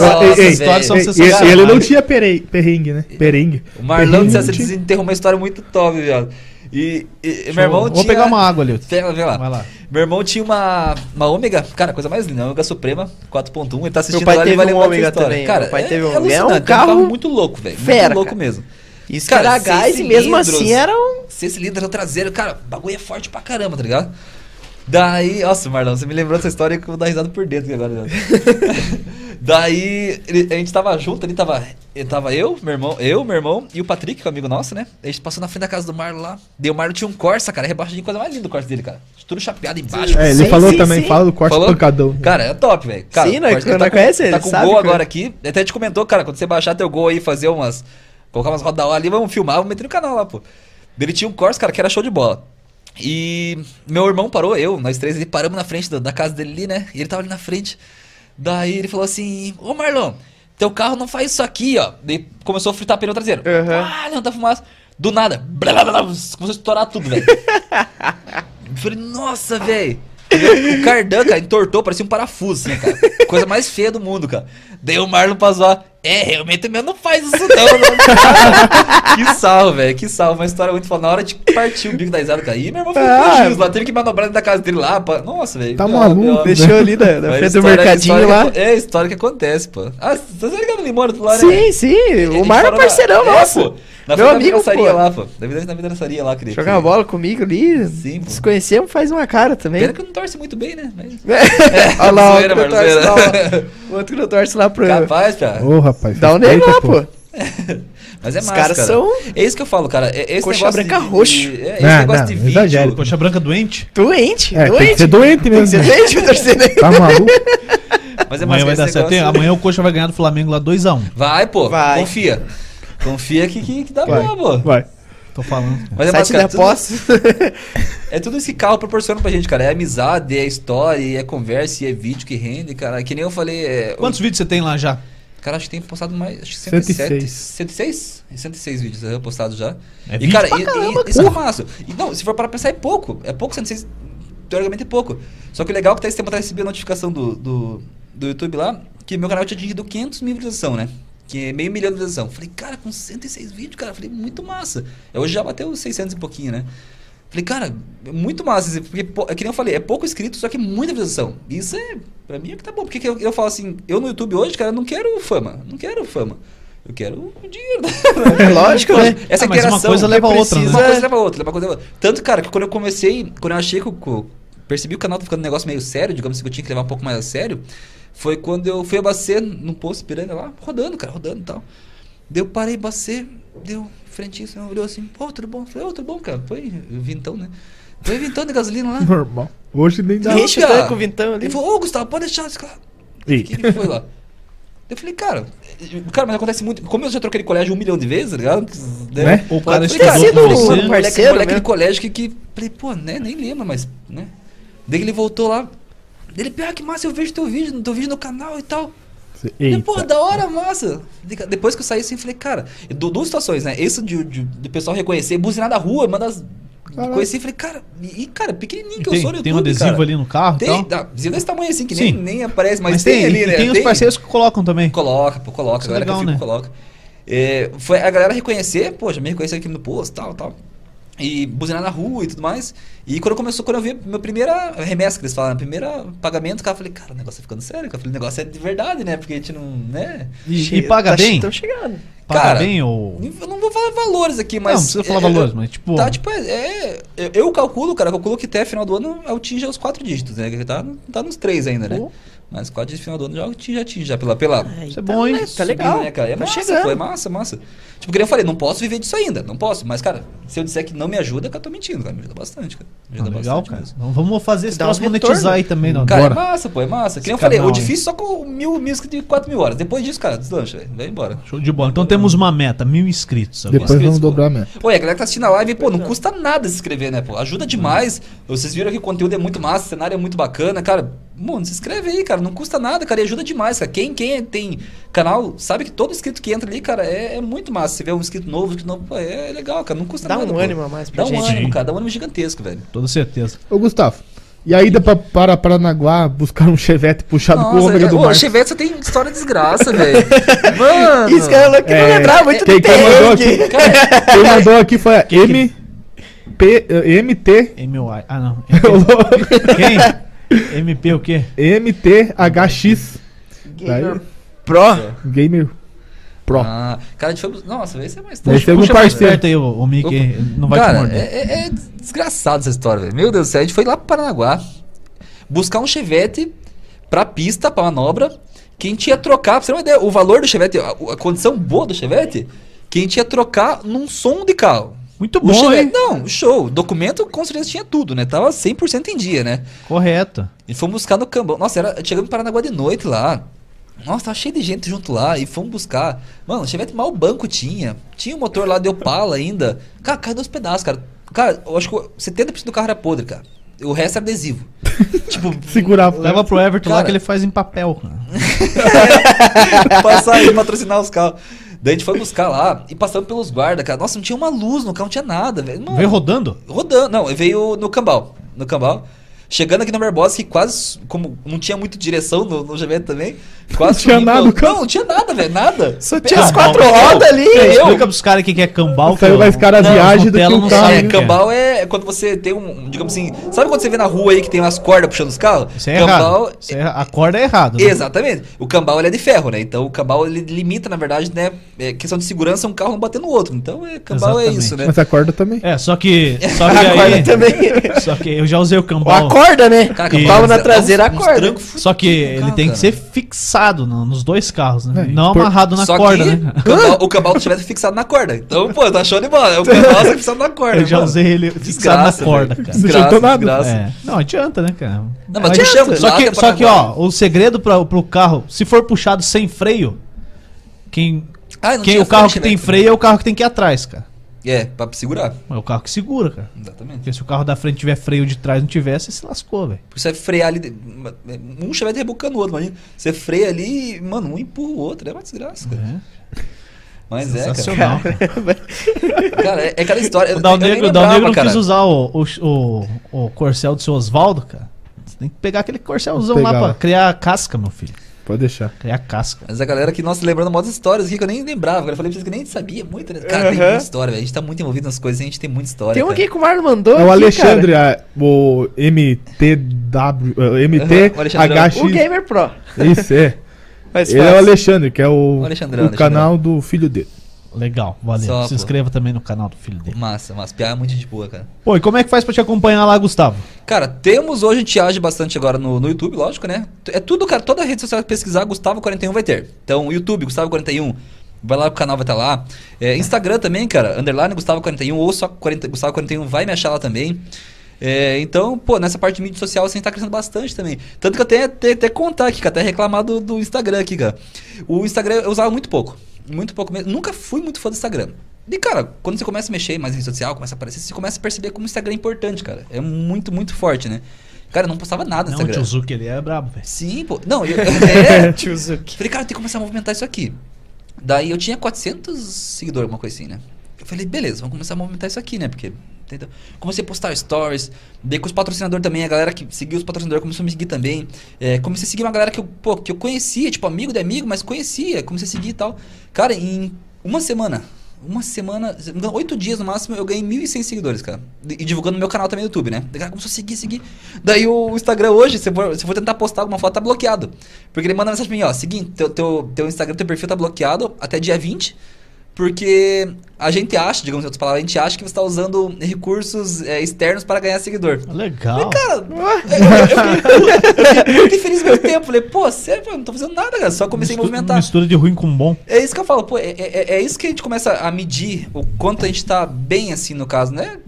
Nossa, ei, histórias são sensacionais. E ele não tinha perrengue, né? Perengue. O Marlão, você desenterrou uma história muito top, viado. E, e meu irmão Vou tinha... pegar uma água ali. Pega, vê lá. Vai lá. Meu irmão tinha uma, uma ômega, cara, coisa mais linda, uma ômega Suprema 4.1. Ele tá assistindo meu pai lá, teve um ômega também. Cara, meu pai é, teve um, é, é um carro, é um muito louco, velho. Muito louco mesmo. Isso cara, era gás e mesmo assim era um... Seis cilindros no traseiro, cara, o bagulho é forte pra caramba, tá ligado? Daí, nossa, Marlon, você me lembrou essa história que eu vou dar risada por dentro agora. (laughs) Daí, ele, a gente tava junto, ali tava, tava eu, meu irmão, eu, meu irmão e o Patrick, que é um amigo nosso, né? A gente passou na frente da casa do Marlon lá. Daí o Marlon tinha um Corsa, cara, rebaixadinho, coisa mais linda o Corsa dele, cara. Tudo chapeado embaixo. É, ele sim, falou sim, também, sim. fala do Corsa falou? pancadão. Cara, é top, velho. Sim, né? Corsa, tá com, conhece ele, Tá com gol agora aqui. Até a gente comentou, cara, quando você baixar teu gol aí, fazer umas... Colocar umas rodas ali, vamos filmar, vamos meter no canal lá, pô. Ele tinha um Corsa, cara, que era show de bola. E meu irmão parou, eu, nós três, ele paramos na frente da, da casa dele ali, né? E ele tava ali na frente. Daí ele falou assim: Ô Marlon, teu carro não faz isso aqui, ó. Daí começou a fritar pneu traseiro. Uhum. Ah, não, tá fumaça. Do nada, blá, blá, blá, começou a estourar tudo, velho. (laughs) falei, nossa, velho. O cardan, cara, entortou, parecia um parafuso, assim, cara. Coisa mais feia do mundo, cara. Daí o Marlon passou, é, realmente o meu não faz isso não, não. (laughs) que salvo, velho, que salvo. Uma história muito foda. Na hora de partir o bico da risada, cara. E meu irmão foi ah, lá, teve que manobrar dentro da casa dele lá. Pra... Nossa, velho. Tá maluco. Deixou ali na, na frente do mercadinho lá. Que, é, história que acontece, pô. Ah, você tá ligado o Limone lá, né? Sim, sim. O Marlon é parceirão é, nosso. É, na Meu amigo, pô. lá, pô. Na verdade, na vidraçaria lá, queria. Jogar bola comigo ali. Sim, pô. Se conhecemos, faz uma cara também. Pena que não torce muito bem, né? Mas... É, (laughs) Olha lá, zoeira, o, torce lá, o outro que não torce lá pro... Capaz, cara. Ô, oh, rapaz. Dá um nego lá, pô. (laughs) Mas é massa, Os caras cara. são... É isso que eu falo, cara. É, esse Coxa branca de, roxo. De, é, esse não, negócio não, de vídeo... Exagero. Coxa branca doente? Doente, é, doente. Tem que ser doente mesmo. Tem que ser doente, torcer Tá maluco? (laughs) Mas é amanhã vai dar certo. Amanhã o Coxa vai ganhar do Flamengo lá 2x1. Um. Vai, pô. Vai. Confia. Confia que, que, que dá vai, bom, pô. Vai. Tô falando. Mas é cara, tudo, é tudo isso (laughs) que carro proporciona pra gente, cara. É amizade, é história, é conversa, é vídeo que rende, cara. Que nem eu falei. É, Quantos vídeos você tem lá já? Cara, acho que tem postado mais. Acho que 107. 106. 106? 106 vídeos eu postado já. É e, cara, e, caramba, e, isso é massa. E, não, se for para pensar, é pouco. É pouco, 106. Teoricamente é pouco. Só que o legal é que tá esse tempo até recebi a notificação do, do, do YouTube lá que meu canal tinha atingido 500 mil visualizações, né? Que é meio milhão de visualização. Falei, cara, com 106 vídeos, cara, falei, muito massa. Hoje já bateu 600 e pouquinho, né? Falei, cara, muito massa. Porque, é que nem eu falei, é pouco inscrito, só que muita visualização. Isso é, pra mim, é que tá bom. Porque eu, eu falo assim, eu no YouTube hoje, cara, não quero fama. Não quero fama. Eu quero o dinheiro. (laughs) É lógico, né? Essa ah, interação. Uma coisa leva a outra. Né? Uma coisa leva a outra, leva a coisa leva a outra. Tanto, cara, que quando eu comecei, quando eu achei que eu percebi o canal tá ficando um negócio meio sério, digamos assim, que eu tinha que levar um pouco mais a sério, foi quando eu fui abastecer num posto piranga lá, rodando, cara, rodando e tal. Deu, parei, abastecer, deu frente isso, olhou assim, pô, tudo bom? Falei, ô, oh, tudo bom, cara. Foi vintão, né? Foi vintão de gasolina lá. Normal. Hoje nem dá. Ixi, cara. com vintão ali. Ele falou, ô, oh, Gustavo, pode deixar esse cara. E? Que ele foi lá. Eu falei, cara, cara, mas acontece muito. Como eu já troquei de colégio um milhão de vezes, tá ligado? Né? né? O cara estudou com você. Parceiro, moleque de colégio que, que. Falei, pô, né, nem lembra, mas. né? Daí ele voltou lá. Ele, pior que massa, eu vejo teu vídeo, teu vídeo no canal e tal. Eita. Pô, da hora, massa. Depois que eu saí assim, falei, cara, duas situações, né? Esse de, de, de pessoal reconhecer, buzinar da rua, uma das Caraca. Conheci e falei, cara, e cara, pequenininho que tem, eu sou no Tem YouTube, um adesivo cara. ali no carro? Tem, então? adesivo desse tamanho assim, que nem, nem aparece, mas, mas tem, tem, ali, né? Tem os parceiros que colocam também. Coloca, pô, coloca, a galera legal, que né? coloca. É, foi a galera reconhecer, pô, já me reconheceu aqui no posto, tal, tal. E buzinar na rua e tudo mais. E quando começou, quando eu vi meu primeira remessa que eles falam, primeira pagamento, cara, eu falei, cara, o negócio tá ficando sério, cara. Eu falei, o negócio é de verdade, né? Porque a gente não, né? E, e paga tá, bem? Estão chegando. Paga cara, bem ou... Eu não vou falar valores aqui, mas... Não, precisa falar é, valores, mas tipo... Tá, tipo, é, é, eu calculo, cara, eu calculo que até final do ano atinge os quatro dígitos, né? Que tá, tá nos três ainda, né? Mas quase de final do ano já atinge, já atinge, já pela. pela ah, Isso é bom, hein? Tá legal. Né, cara? É tá massa, chegando. pô, é massa, massa. Tipo, que eu falei, não posso viver disso ainda, não posso. Mas, cara, se eu disser que não me ajuda, cara, eu tô mentindo, cara. Me ajuda bastante, cara. Me ajuda ah, legal, cara. Então, vamos fazer esse troço monetizar aí também, não. Cara, Bora. é massa, pô, é massa. Que eu falei, o difícil só com mil, mil inscritos de 4 mil horas. Depois disso, cara, deslancha, velho. Vai embora. Show de bola. Então temos uma meta, mil inscritos. Agora. Depois inscritos, vamos dobrar a meta. Oi, a galera que tá assistindo a live, pô, não custa nada se inscrever, né, pô? Ajuda demais. Vocês viram que o conteúdo é muito massa, o cenário é muito bacana, cara. Mano, se inscreve aí, cara. Não custa nada, cara. E ajuda demais, cara. Quem, quem tem canal sabe que todo inscrito que entra ali, cara, é, é muito massa. Se vê um inscrito novo, um inscrito novo, pô, é legal, cara. Não custa dá nada. Dá um pô. ânimo a mais pra dá gente. Dá um ânimo, cara. Dá um ânimo gigantesco, velho. Toda certeza. Ô, Gustavo. E a ida pra, para Paranaguá buscar um chevette puxado Nossa, com o ômega do mar. O chevette só tem história de desgraça, velho. (laughs) Mano. Isso que eu que é, não lembrava muito quem, quem mandou aqui, quem mandou aqui foi a M... P, MT... MY. Ah, não. (laughs) quem? MP o quê? MTHX. Gamer Pro. Gamer Pro. Ah, cara, a gente foi. Nossa, esse é mais tarde. Esse é um parceiro. aí, o, o Mickey. Não vai cara, te morder. É, é, é desgraçado essa história, velho. Meu Deus do céu. A gente foi lá pro Paranaguá buscar um chevette pra pista, pra manobra. Que a gente ia trocar, pra você ter uma ideia, o valor do chevette, a, a condição boa do chevette, que a gente ia trocar num som de carro. Muito bom, Chevette, hein? Não, show. Documento com certeza tinha tudo, né? Tava 100% em dia, né? Correto. E fomos buscar no Cambão. Nossa, era, chegamos em Paranaguá de noite lá. Nossa, tava cheio de gente junto lá e fomos buscar. Mano, Chevette mal banco tinha. Tinha o um motor lá de Opala ainda. Cara, caiu dois pedaços, cara. Cara, eu acho que 70% do carro era podre, cara. O resto era adesivo. (laughs) tipo, segurar. Leva pro Everton cara, lá que ele faz em papel. (laughs) Passar aí, patrocinar os carros. Daí a gente foi buscar lá e passando pelos guardas, cara. Nossa, não tinha uma luz no carro, não tinha nada, velho. Veio rodando? Rodando, não, veio no cambal. No cambal. Chegando aqui na Barbosa, que quase, como não tinha muito direção no, no Gevento também, quase não tinha nada, Não, não tinha nada, velho, nada. Só tinha as quatro rodas ali. É, eu. Explica pros caras o que é cambal. Saiu mais cara a viagem do que o carro. É, cambal é quando você tem um, digamos assim, sabe quando você vê na rua aí que tem umas cordas puxando os carros? Isso é cambal, errado. Isso é, a corda é errado. Né? Exatamente. O cambal ele é de ferro, né? Então o cambal ele limita, na verdade, né? É questão de segurança, um carro não bater no outro. Então é, cambal é Exatamente. é isso, né? Mas a corda também. É, só que. Só (laughs) que a aí, também. (laughs) Só que eu já usei o cambal. a corda, né? Cara, Palma na traseira, a corda. Só que ele tem que ser fixado no, nos dois carros, né? É, não por... amarrado na corda, né? O cambal, (laughs) o cambal tivesse fixado na corda. Então, pô, tá show de bola. É o cambal tá fixado na corda. Eu já mano. usei ele fixado na corda, cara. Desgraça, não nada. É. Não, adianta, né, cara? Não, mas adianta. Só que, só que ó, o segredo pra, pro carro, se for puxado sem freio, quem. Ah, quem o carro que tem freio é o carro que tem que ir atrás, cara. É, pra segurar. É o carro que segura, cara. Exatamente. Porque se o carro da frente tiver freio de trás não tiver, você se lascou, velho. Porque você frear ali. Um chevette rebocando o outro, imagina. Você freia ali mano, um empurra o outro. É uma desgraça, cara. É. Mas é, cara. cara, é, é aquela história. O Dal Negro, o Dal Negro não cara. quis usar o, o, o, o corcel do seu Oswaldo, cara. Você tem que pegar aquele corcelzão lá pra criar casca, meu filho. Pode deixar. É a casca. Mas a galera que, nossa, lembrando muitas histórias aqui que eu nem lembrava. Eu falei pra vocês que eu nem sabia muito, né? Cara, tem Aham. muita história, velho. A gente tá muito envolvido nas coisas, a gente tem muita história. Tem um cara. aqui que o Marlon mandou. É o aqui, Alexandre, cara. a- o MTW. uh, Aham, o Alexandrão. O MTHX. Gamer Pro. Isso, é. Mas Ele é o Alexandre, que é o, O Alexandrão, o canal do filho dele. Legal, valeu. Só, Se pô. inscreva também no canal do filho dele. Massa, massa. Piada muito de boa, cara. Pô, e como é que faz pra te acompanhar lá, Gustavo? Cara, temos hoje, a gente age bastante agora no, no YouTube, lógico, né? É tudo, cara, toda rede social que pesquisar, Gustavo41 vai ter. Então, YouTube, Gustavo41, vai lá pro canal, vai estar lá. É, Instagram também, cara, underline Gustavo41 ou só 40, Gustavo41 vai me achar lá também. É, então, pô, nessa parte de mídia social assim tá crescendo bastante também. Tanto que eu tenho até, até contar aqui, cara, até reclamar do, do Instagram aqui, cara. O Instagram eu usava muito pouco. Muito pouco mesmo. Nunca fui muito fã do Instagram. E, cara, quando você começa a mexer mais em rede social, começa a aparecer, você começa a perceber como o Instagram é importante, cara. É muito, muito forte, né? Cara, eu não postava nada no Não, o Instagram. tio Zuki, ele é brabo, velho. Sim, pô. Não, eu, (laughs) é. (laughs) Tio Zuki. Falei, cara, tem que começar a movimentar isso aqui. Daí eu tinha 400 seguidores, alguma coisa assim, né? Eu falei, beleza, vamos começar a movimentar isso aqui, né? Porque, entendeu? Comecei a postar stories, daí com os patrocinadores também, a galera que seguiu os patrocinadores começou a me seguir também. É, comecei a seguir uma galera que eu, pô, que eu conhecia, tipo, amigo de amigo, mas conhecia, comecei a seguir e tal. Cara, em uma semana, uma semana, oito dias no máximo, eu ganhei 1.100 seguidores, cara. E divulgando meu canal também no YouTube, né? Daí, cara, começou a seguir, seguir. Daí o Instagram hoje, se for, se for tentar postar alguma foto, tá bloqueado. Porque ele manda mensagem pra mim, ó, seguinte, teu, teu, teu Instagram, teu perfil tá bloqueado até dia 20, porque a gente acha, digamos em outras palavras, a gente acha que você tá usando recursos é, externos para ganhar seguidor. Legal. Cara, eu, eu, eu, eu fiquei ao mesmo tempo. Falei, pô, sério, não tô fazendo nada, cara. Só comecei a Mistu- movimentar. Mistura de ruim com bom. É isso que eu falo, pô, é, é, é isso que a gente começa a medir o quanto a gente tá bem assim no caso, né?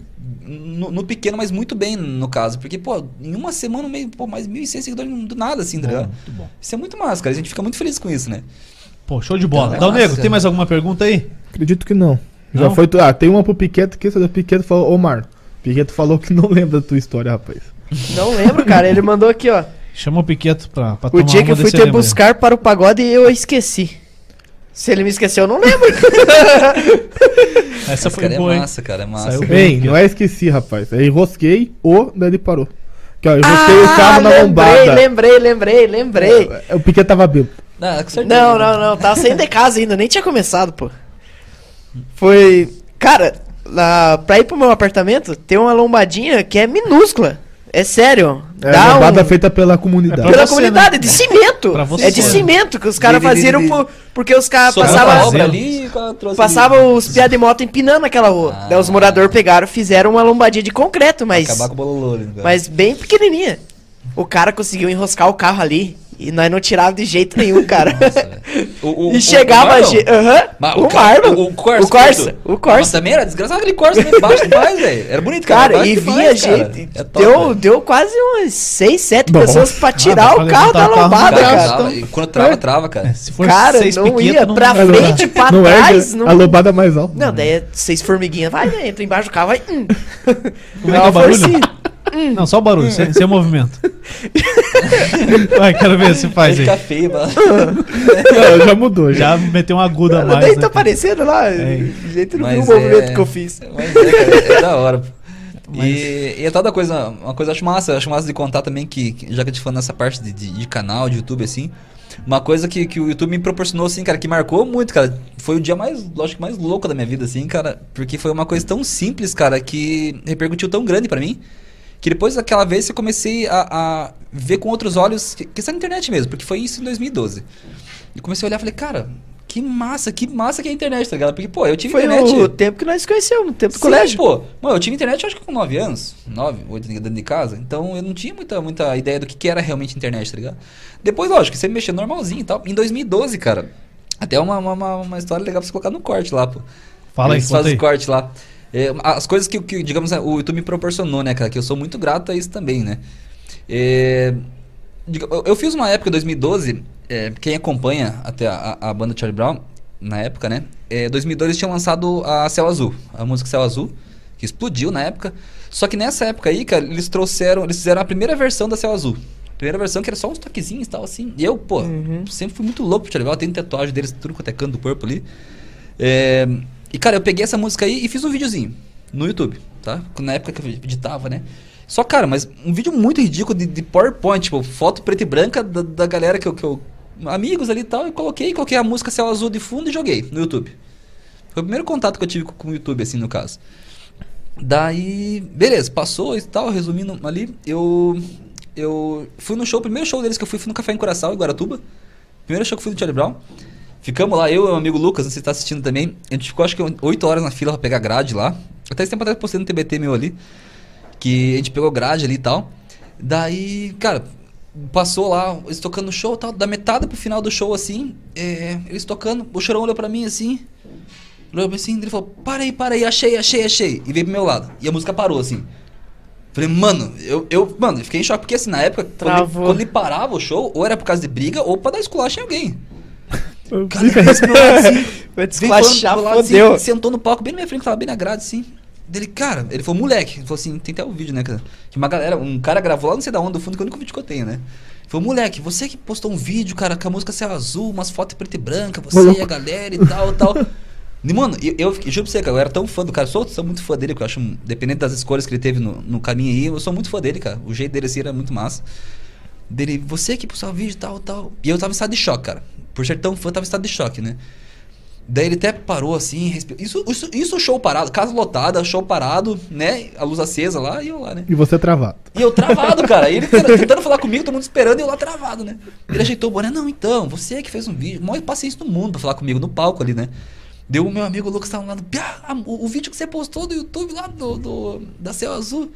No, no pequeno, mas muito bem no caso. Porque, pô, em uma semana, meio, pô, mais 1.100 seguidores do nada, assim, tá Bom, ligado? muito bom. Isso é muito massa, cara. A gente fica muito feliz com isso, né? Pô, show de bola. Então, é massa, Nego, tem mais alguma pergunta aí? Acredito que não. Já Não? foi. tu- Ah, tem uma pro Piqueto que essa do Piqueto falou, ô Mar. Piqueto falou que não (laughs) lembra da tua história, rapaz. Não lembro, cara. Ele mandou aqui, ó. Chama o Piqueto pra, pra O dia uma que eu fui te lembra aí. buscar para o pagode eu esqueci. Se ele me esqueceu, eu não lembro. (laughs) Essa Esse foi cara boa, é massa, cara. É massa. Saiu Bem, não é esqueci, rapaz. É enrosquei o, daí ele parou. Que, ó, eu enrosquei o carro na Ah, lembrei, lombada. lembrei, lembrei, lembrei. É, O Piqueto tava bêbado. Não, com certeza. Não, não, não. Tava saindo de casa ainda, nem tinha começado, pô. Foi. Cara, lá, pra ir pro meu apartamento, tem uma lombadinha que é minúscula. É sério. É Dá lombada um... feita pela comunidade. Pra Pela você, comunidade, né? de (laughs) cimento. Pra você. É de cimento que os caras faziam por- porque os caras passavam. ali, (laughs) os piá de moto empinando aquela rua. Ah. Daí os moradores pegaram, fizeram uma lombadinha de concreto, mas. Acabar com o bololô cara. Mas bem pequenininha. O cara conseguiu enroscar o carro ali. E nós não tirava de jeito nenhum, cara. Nossa. (laughs) O- o- e o- chegava. o Marlon? ge- Aham. Mas o Marlon. O, o Corsa. O Corsa. O Nossa, Corsa. também era desgraçado aquele Corsa também baixo (laughs) demais, velho. Era bonito, cara. Cara, e vinha gente. É top, deu, deu quase umas 6, 7 Nossa. pessoas pra tirar Ah, o carro da o lombada, Cara, cara. trava, e quando trava, trava, cara. É, se for Cara, seis não piquetos, ia não pra frente, pra não trás. é não... a lombada mais alta. Não, daí é seis formiguinhas. Vai, né? Entra embaixo do carro, vai. Hum. Como é que é o barulho? Não, só o barulho, sem, sem o movimento. (laughs) Vai, quero ver se faz aí. ficar feio, mano. (laughs) Não, já mudou, já. Meteu uma aguda a mais. nem né? tô aparecendo lá. É. Gente não Mas viu o movimento é- que eu fiz. Mas é, cara, é da hora. pô. (laughs) E, e é tal da coisa, uma coisa eu acho massa, eu acho massa de contar também que, já que a gente falando nessa parte de, de, de canal, de YouTube, assim, uma coisa que, que o YouTube me proporcionou, assim, cara, que marcou muito, cara, foi o dia mais, lógico, mais louco da minha vida, assim, cara, porque foi uma coisa tão simples, cara, que repercutiu tão grande pra mim, que depois daquela vez eu comecei a, a ver com outros olhos, que, que está na internet mesmo, porque foi isso em 2012. E comecei a olhar e falei, cara, que massa, que massa que é a internet, tá ligado? Porque, pô, eu tive Foi internet... o tempo que nós nos conhecemos, no tempo do Sim, colégio. pô. Mano, eu tive internet eu acho que com 9 anos, 9, 8 dentro de casa. Então eu não tinha muita, muita ideia do que, que era realmente internet, tá ligado? Depois, lógico, você mexeu normalzinho e tal. Em 2012, cara, até uma, uma, uma, história legal pra você colocar no corte lá, pô. Fala aí, Eles fazem aí. os cortes lá. É, as coisas que, que, digamos, o YouTube me proporcionou, né, cara? Que eu sou muito grato a isso também, né? É, eu- fiz uma época, 2012, é, quem acompanha até a, a banda Charlie Brown, na época, né? É, 2012 eles tinham lançado a Céu Azul, a música Céu Azul, que explodiu na época. Só que nessa época aí, cara, eles trouxeram, eles fizeram a primeira versão da Céu Azul. Primeira versão que era só uns toquezinhos e tal, assim. E eu, pô, Uhum. sempre fui muito louco pro Charlie Brown, tenho tatuagem deles, tudo quanto é canto do corpo ali. É, e, cara, eu peguei essa música aí e fiz um videozinho no YouTube, tá? Na época que eu editava, né? Só, cara, mas um vídeo muito ridículo de, de PowerPoint, tipo, foto preta e branca da, da galera que eu, que, eu, amigos ali e tal, e coloquei, coloquei a música Céu Azul de fundo e joguei no YouTube. Foi o primeiro contato que eu tive com o YouTube, assim, no caso. Daí, beleza, passou e tal, resumindo ali, eu eu fui no show, o primeiro show deles que eu fui, fui no Café em Coração, em Guaratuba. Primeiro show que eu fui do Charlie Brown. Ficamos lá, eu e o amigo Lucas, não sei se tá assistindo também. A gente ficou acho que 8 horas na fila pra pegar grade lá. Até esse tempo atrás postei no TBT meu ali. Que a gente pegou grade ali e tal. Daí, cara, passou lá, eles tocando show tal. Da metade pro final do show, assim, é, eles tocando. O chorão olhou pra mim assim. Olhou pra mim assim, ele falou: Para aí, para aí, achei, achei, achei. E veio pro meu lado. E a música parou assim. Falei, mano, eu, eu, mano, eu fiquei em choque, porque assim, na época, quando ele, quando ele, parava o show, ou era por causa de briga, ou pra dar esculacho em alguém. Cara, ele meu lado assim, vai desculachar, lado, assim, sentou no palco bem na minha frente, tava bem na grade, assim. Dele, cara, ele falou, moleque, ele falou assim, tem até o um vídeo, né, cara? Que uma galera, um cara gravou lá, não sei da onde, do fundo, que é o único vídeo que eu tenho, né? Ele falou, moleque, você que postou um vídeo, cara, com a música céu azul, umas fotos preto e branca, você e a galera e tal, tal. E, mano, eu, eu, eu juro pra você, cara, eu era tão fã do cara. Sou, sou muito fã dele, porque eu acho, dependendo das escolhas que ele teve no, no caminho aí, eu sou muito fã dele, cara. O jeito dele assim era muito massa. Dele, você que postou o vídeo tal, tal. E eu tava em estado de choque, cara. Por ser tão fã, eu tava em estado de choque, né? Daí ele até parou assim, respirou. Isso, isso, isso show parado, casa lotada, show parado, né? A luz acesa lá e eu lá, né? E você travado. E eu travado, cara. E ele (laughs) tentando falar comigo, todo mundo esperando e eu lá travado, né? Ele ajeitou o boné, não, então, você que fez um vídeo, maior paciência do mundo pra falar comigo no palco ali, né? Deu o meu amigo Lucas tava lá, o, o vídeo que você postou do YouTube lá do, do da Céu Azul.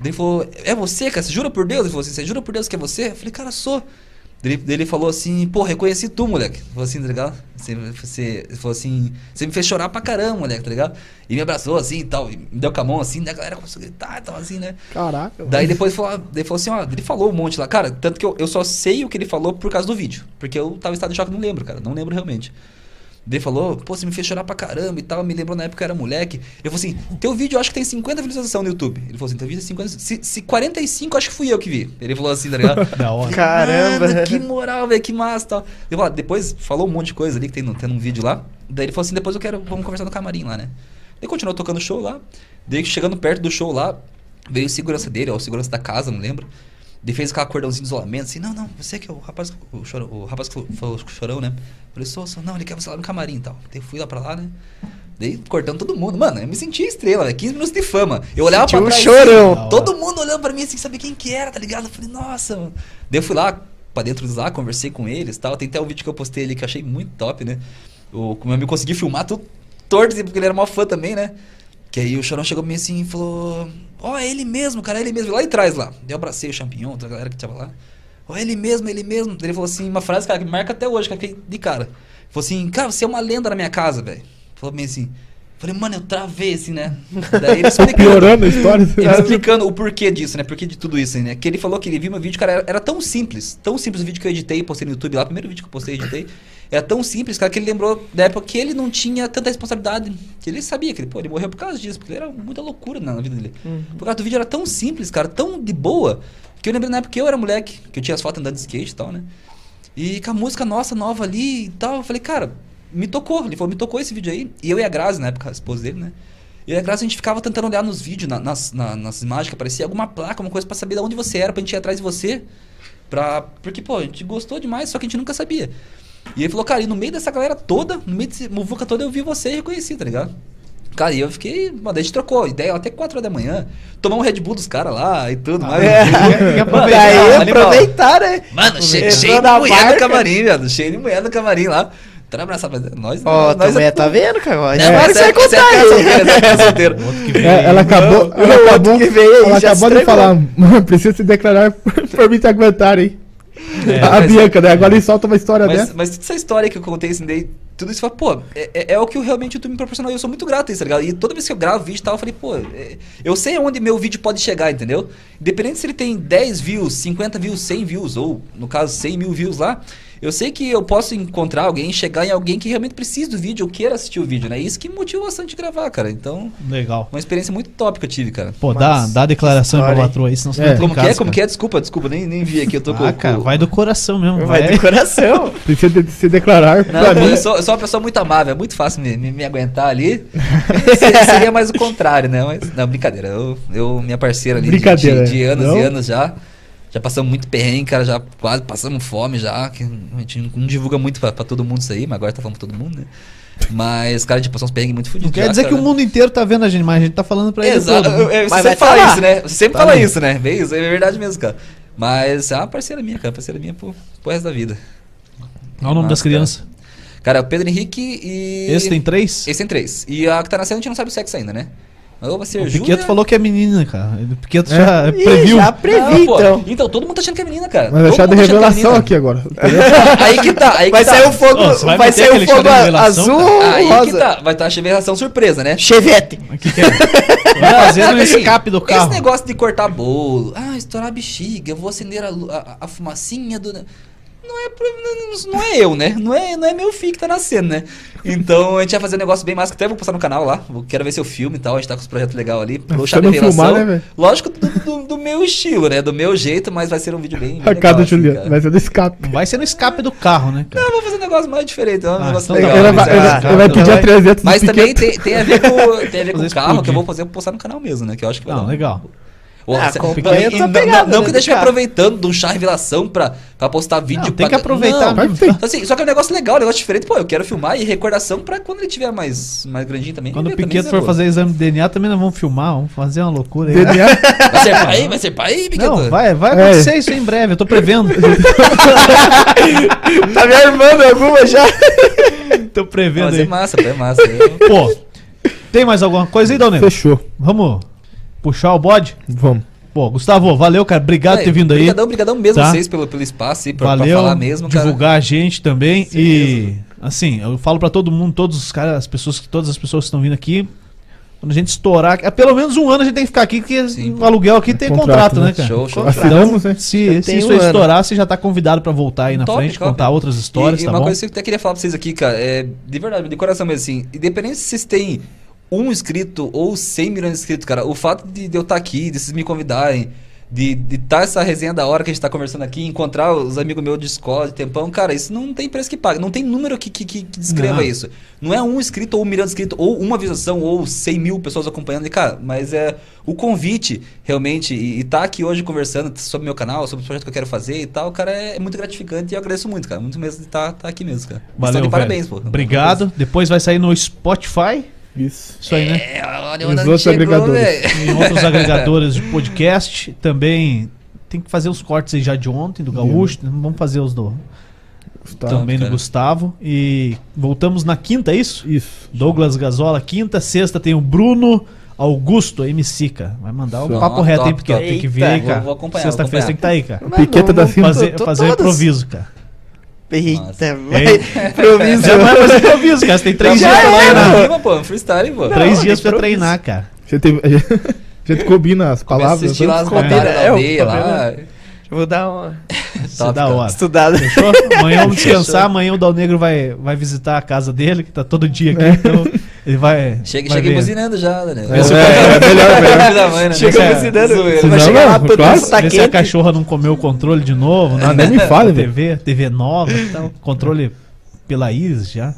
Ele falou, é você, cara? Você jura por Deus? Ele falou assim, você jura por Deus que é você? Eu falei, cara, sou. Daí ele falou assim, pô, reconheci tu, moleque. Falou assim, tá ligado? Você, você falou assim, você me fez chorar pra caramba, moleque, tá ligado? E me abraçou assim e tal, e me deu com a mão assim, né? A galera começou a gritar e tal, assim, né? Caraca. Daí depois falou, daí falou assim, ó, ele falou um monte lá. Cara, tanto que eu, eu só sei o que ele falou por causa do vídeo. Porque eu tava em estado de choque, não lembro, cara. Não lembro realmente. Ele falou, pô, você me fez chorar pra caramba e tal. Me lembrou na época que eu era moleque. Eu falei assim, teu vídeo eu acho que tem 50 visualizações no YouTube. Ele falou assim, teu vídeo tem 50. Se, se 45, acho que fui eu que vi. Ele falou assim, tá ligado? (laughs) da hora. Caramba. que moral, velho, que massa tal. Ele falou, depois falou um monte de coisa ali que tem no, tem um vídeo lá. Daí ele falou assim, depois eu quero, vamos conversar no camarim lá, né? Ele continuou tocando o show lá. Daí chegando perto do show lá, veio o segurança dele, ou o segurança da casa, não lembro. Ele fez aquela cordãozinho de isolamento, assim, não, não, você que é o rapaz, o, chorão, o rapaz que falou chorão, né? Eu falei, sou, sou, não, ele quer você lá no camarim e tal. Daí fui lá pra lá, né? Daí cortando todo mundo. Mano, eu me sentia estrela, né? 15 minutos de fama. Eu olhava Sentiu pra trás. Um chorão. Assim, todo mundo olhando pra mim assim, saber quem que era, tá ligado? Eu falei, nossa, mano. Daí eu fui lá pra dentro dos lá, conversei com eles e tal. Tem até um vídeo que eu postei ali que eu achei muito top, né? O, o meu amigo conseguiu filmar tudo torto, assim, porque ele era uma fã também, né? Que aí o Chorão chegou pra mim assim e falou: Ó, oh, é ele mesmo, cara, é ele mesmo. Lá de trás lá. Eu abracei o champignon, outra galera que tava lá. Ó, oh, é ele mesmo, é ele mesmo. Ele falou assim, uma frase, cara, que marca até hoje, cara, de cara. Ele falou assim, cara, você é uma lenda na minha casa, velho. Falou bem assim. Falei, mano, eu travei assim, né? Daí ele explicando. (laughs) Piorando a história. Ele explicando o porquê disso, né? Porquê de tudo isso, né? Que ele falou que ele viu meu vídeo, cara, era, era, tão simples. Tão simples o vídeo que eu editei, postei no YouTube lá. Primeiro vídeo que eu postei, editei. Era tão simples, cara, que ele lembrou da época que ele não tinha tanta responsabilidade. Que ele sabia que ele, pô, ele morreu por causa disso, porque ele era muita loucura na vida dele. Uhum. Por causa do vídeo era ttão simples, cara, tão de boa. Que eu lembrei na época que eu era moleque, que eu tinha as fotos andando de skate e tal, né? E com a música nossa nova ali e tal, eu falei, cara, me tocou. Ele falou, me tocou esse vídeo aí. E eu e a Grazi, na época, a esposa dele, né? E a Grazi, a gente ficava tentando olhar nos vídeos, na, nas, na, nas imagens que aparecia, alguma placa, uma coisa para saber de onde você era, pra gente ir atrás de você. Pra... Porque, pô, a gente gostou demais, só que a gente nunca sabia. E ele falou, cara, e no meio dessa galera toda, no meio desse muvuca toda, eu vi você e reconheci, tá ligado? Cara, e eu fiquei. Mano, a gente trocou ideia até 4 horas da manhã. Tomar um Red Bull dos caras lá e tudo mais. É, (laughs) mano, aí aproveitar, né? Mano, cheio, cheio de mulher no camarim, velho. Cheio de mulher no camarim lá. Tá abraçado, nós Ó, oh, tua mulher tá vendo, cara? Não, é, você vai contar aí. (laughs) É, ela acabou, ela acabou, que veio aí, ela acabou de falar, mano, precisa se declarar por mim te aguentar, hein? É, a Bianca, né? Agora ele solta uma história mas, dessa. Mas toda essa história que eu contei, assim, daí, tudo isso, fala, pô, é, é, é, o que realmente o YouTube me proporcionou. Eu sou muito grato a isso, tá ligado? E toda vez que eu gravo vídeo e tal, eu falei, pô, é, eu sei aonde meu vídeo pode chegar, entendeu? Independente se ele tem 10 views, 50 views, 100 views, ou, no caso, 100 mil views lá, eu sei que eu posso encontrar alguém, chegar em alguém que realmente precisa do vídeo ou queira assistir o vídeo, né? Isso que me motivou bastante a gravar, cara. Então. Legal. Uma experiência muito top que eu tive, cara. Pô, Mas, dá, dá a declaração pra patroa aí, senão você é. não Como que é? Como que é? Desculpa, desculpa, nem, nem vi aqui. Eu tô ah, com. cara, vai do coração mesmo. Vai, vai do coração. (laughs) Precisa de, se declarar. Não, eu sou, eu sou uma pessoa muito amável, é muito fácil me, me, me aguentar ali. (laughs) Seria mais o contrário, né? Mas, não, brincadeira. Eu, eu minha parceira ali de, de, de, anos não? e anos já. Já passamos muito perrengue, cara, já quase passamos fome já. Que a gente não divulga muito pra, pra todo mundo isso aí, mas agora tá falando pra todo mundo, né? Mas, cara, a gente passou uns perrengues muito fodidos. Não quer já, dizer cara, que o mundo inteiro tá vendo a gente, mas a gente tá falando pra ele Exato. Todo, né? Você sempre fala isso, né? Você sempre tá fala bem. isso, né? Bem, isso é verdade mesmo, cara. Mas é uma parceira minha, cara. Parceira minha pro, pro resto da vida. Qual o nome Nossa, das crianças? Cara, é o Pedro Henrique e. Esse tem três? Esse tem três. E a que tá nascendo a gente não sabe o sexo ainda, né? Vai ser o Piqueto falou que é menina, cara. O Piqueto é. já Ih, previu. Já previ, então. Então, todo mundo tá achando que é menina, cara. Mas deixar de é revelação aqui agora. (laughs) aí que tá. Aí que vai tá. sair o fogo, oh, vai, vai sair o fogo azul Aí rosa. que tá. Vai estar tá a revelação surpresa, né? Chevette. O que, que é? Vai fazer no escape do carro. Esse negócio de cortar bolo. Ah, estourar bexiga. Eu vou acender a, a, a fumacinha do não é, não é eu, né? Não é, não é meu filho que tá nascendo, né? Então a gente vai fazer um negócio bem mais que até vou postar no canal lá. Quero ver seu filme e tal. A gente tá com os projetos legais ali. Pro chá de filmar, né, Lógico, do, do, do, meu estilo, né? Do meu jeito, mas vai ser um vídeo bem. bem legal, assim, Juliano, vai ser no escape. Vai ser no escape do carro, né? Cara? Não, vou fazer um negócio mais diferente. Um ah, negócio então legal. Ele vai, ele vai pedir a 300 Mas também tem, tem a ver com, tem a ver com o carro, que eu vou fazer postar no canal mesmo, né? Que eu acho que vai Não, legal. Ah, você, acompanha não, pegada, não, que né, deixe aproveitando de um chá revelação pra, pra postar vídeo. Não, tem pra... que aproveitar. Não, então, assim, só que é um negócio legal, um negócio diferente. Pô, eu quero filmar e recordação pra quando ele tiver mais, mais grandinho também. Quando o Piqueto for fazer exame de DNA, também nós vamos filmar, vamos fazer uma loucura aí. DNA? (laughs) Vai ser pai? Vai ser pai, Piqueto? Não, vai, vai acontecer é. isso em breve, eu tô prevendo. (laughs) tá me armando alguma já? (laughs) tô prevendo Mas é massa, é massa. Pô, tem mais alguma coisa aí, Dona Fechou. Vamos puxar o bode? Vamos. Pô, Gustavo, valeu, cara. Obrigado por ter vindo aí. Obrigadão, mesmo tá? vocês pelo, pelo espaço e pra, valeu, pra falar mesmo, cara. divulgar a gente também. Sim, e, assim, eu falo para todo mundo, todos os caras, as pessoas, todas as pessoas que estão vindo aqui, quando a gente estourar, é pelo menos um ano a gente tem que ficar aqui, porque Sim, o aluguel aqui tem contrato, contrato né, né, cara? Show, show. Então, né? se, se isso um estourar, você já tá convidado para voltar aí na top, frente, top. contar outras histórias, e, tá e uma bom? coisa que eu até queria falar pra vocês aqui, cara, é de verdade, de coração mesmo, assim, independente se vocês têm um inscrito ou 100 milhões de inscritos, cara, o fato de, de eu estar tá aqui, de vocês me convidarem, de estar tá essa resenha da hora que a gente está conversando aqui, encontrar os amigos meus de escola, de tempão, cara, isso não tem preço que pague, não tem número que, que, que descreva não. isso. Não é um inscrito ou um milhão de inscritos, ou uma visualização, ou 100 mil pessoas acompanhando, e, cara, mas é o convite, realmente, e estar tá aqui hoje conversando sobre meu canal, sobre o projeto que eu quero fazer e tal, cara, é, é muito gratificante e eu agradeço muito, cara, muito mesmo de estar tá, tá aqui mesmo, cara. Valeu, de parabéns, pô. Obrigado. Depois vai sair no Spotify. Isso. Isso aí, né? É, olha Os outros chegou, agregadores. Em outros agregadores de podcast. Também tem que fazer os cortes aí já de ontem, do Gaúcho. Yeah. Vamos fazer os do. Gustavo, também cara. do Gustavo. E voltamos na quinta, é isso? Isso. Douglas Gazola, quinta. Sexta tem o Bruno Augusto MC, cara. Vai mandar o papo reto, hein? Porque tem que vir aí, cara. Sexta-feira tem que estar tá aí, cara. Piqueta da Fazer, fazer improviso, cara. Eita, vai. Improviso. Já vai fazer improviso, cara. Você tem três dias pra treinar. pô, freestyle, pô. Três dias pra treinar, cara. Você teve. A gente combina as palavras. Assistir lá as batalhas da aldeia lá. Vou dar uma. (laughs) Isso é da hora. Estudada. Fechou? Amanhã vamos (laughs) descansar. Amanhã o Dal Negro vai, vai visitar a casa dele, que tá todo dia aqui. É. Então ele vai. Chega, vai chega buzinando já, né? É, é, é, melhor, melhor. Mãe, né? Chega é, buzinando. Vai não, chegar lá, claro. tá ver se a cachorra não comeu o controle de novo. Né? Ah, nem me (laughs) fale, TV, TV nova, então, controle pela Iris já.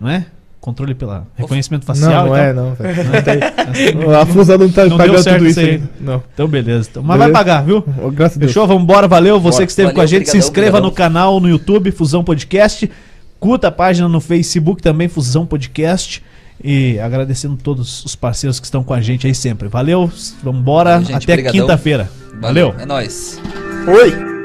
Não é? controle pela reconhecimento facial. Não, não é, não. Véio. (laughs) a Fusa não tá não pagando tudo isso aí. Não. Então, beleza. Então, mas beleza. vai pagar, viu? Oh, graças Fechou? a Deus. Vamos embora. Valeu. Você Bora. que esteve Valeu, com a gente, se inscreva no canal no YouTube, Fusão Podcast. Curta a página no Facebook também, Fusão Podcast. E agradecendo todos os parceiros que estão com a gente aí sempre. Valeu, vamos embora. Até quinta-feira. Valeu. É nóis. Oi.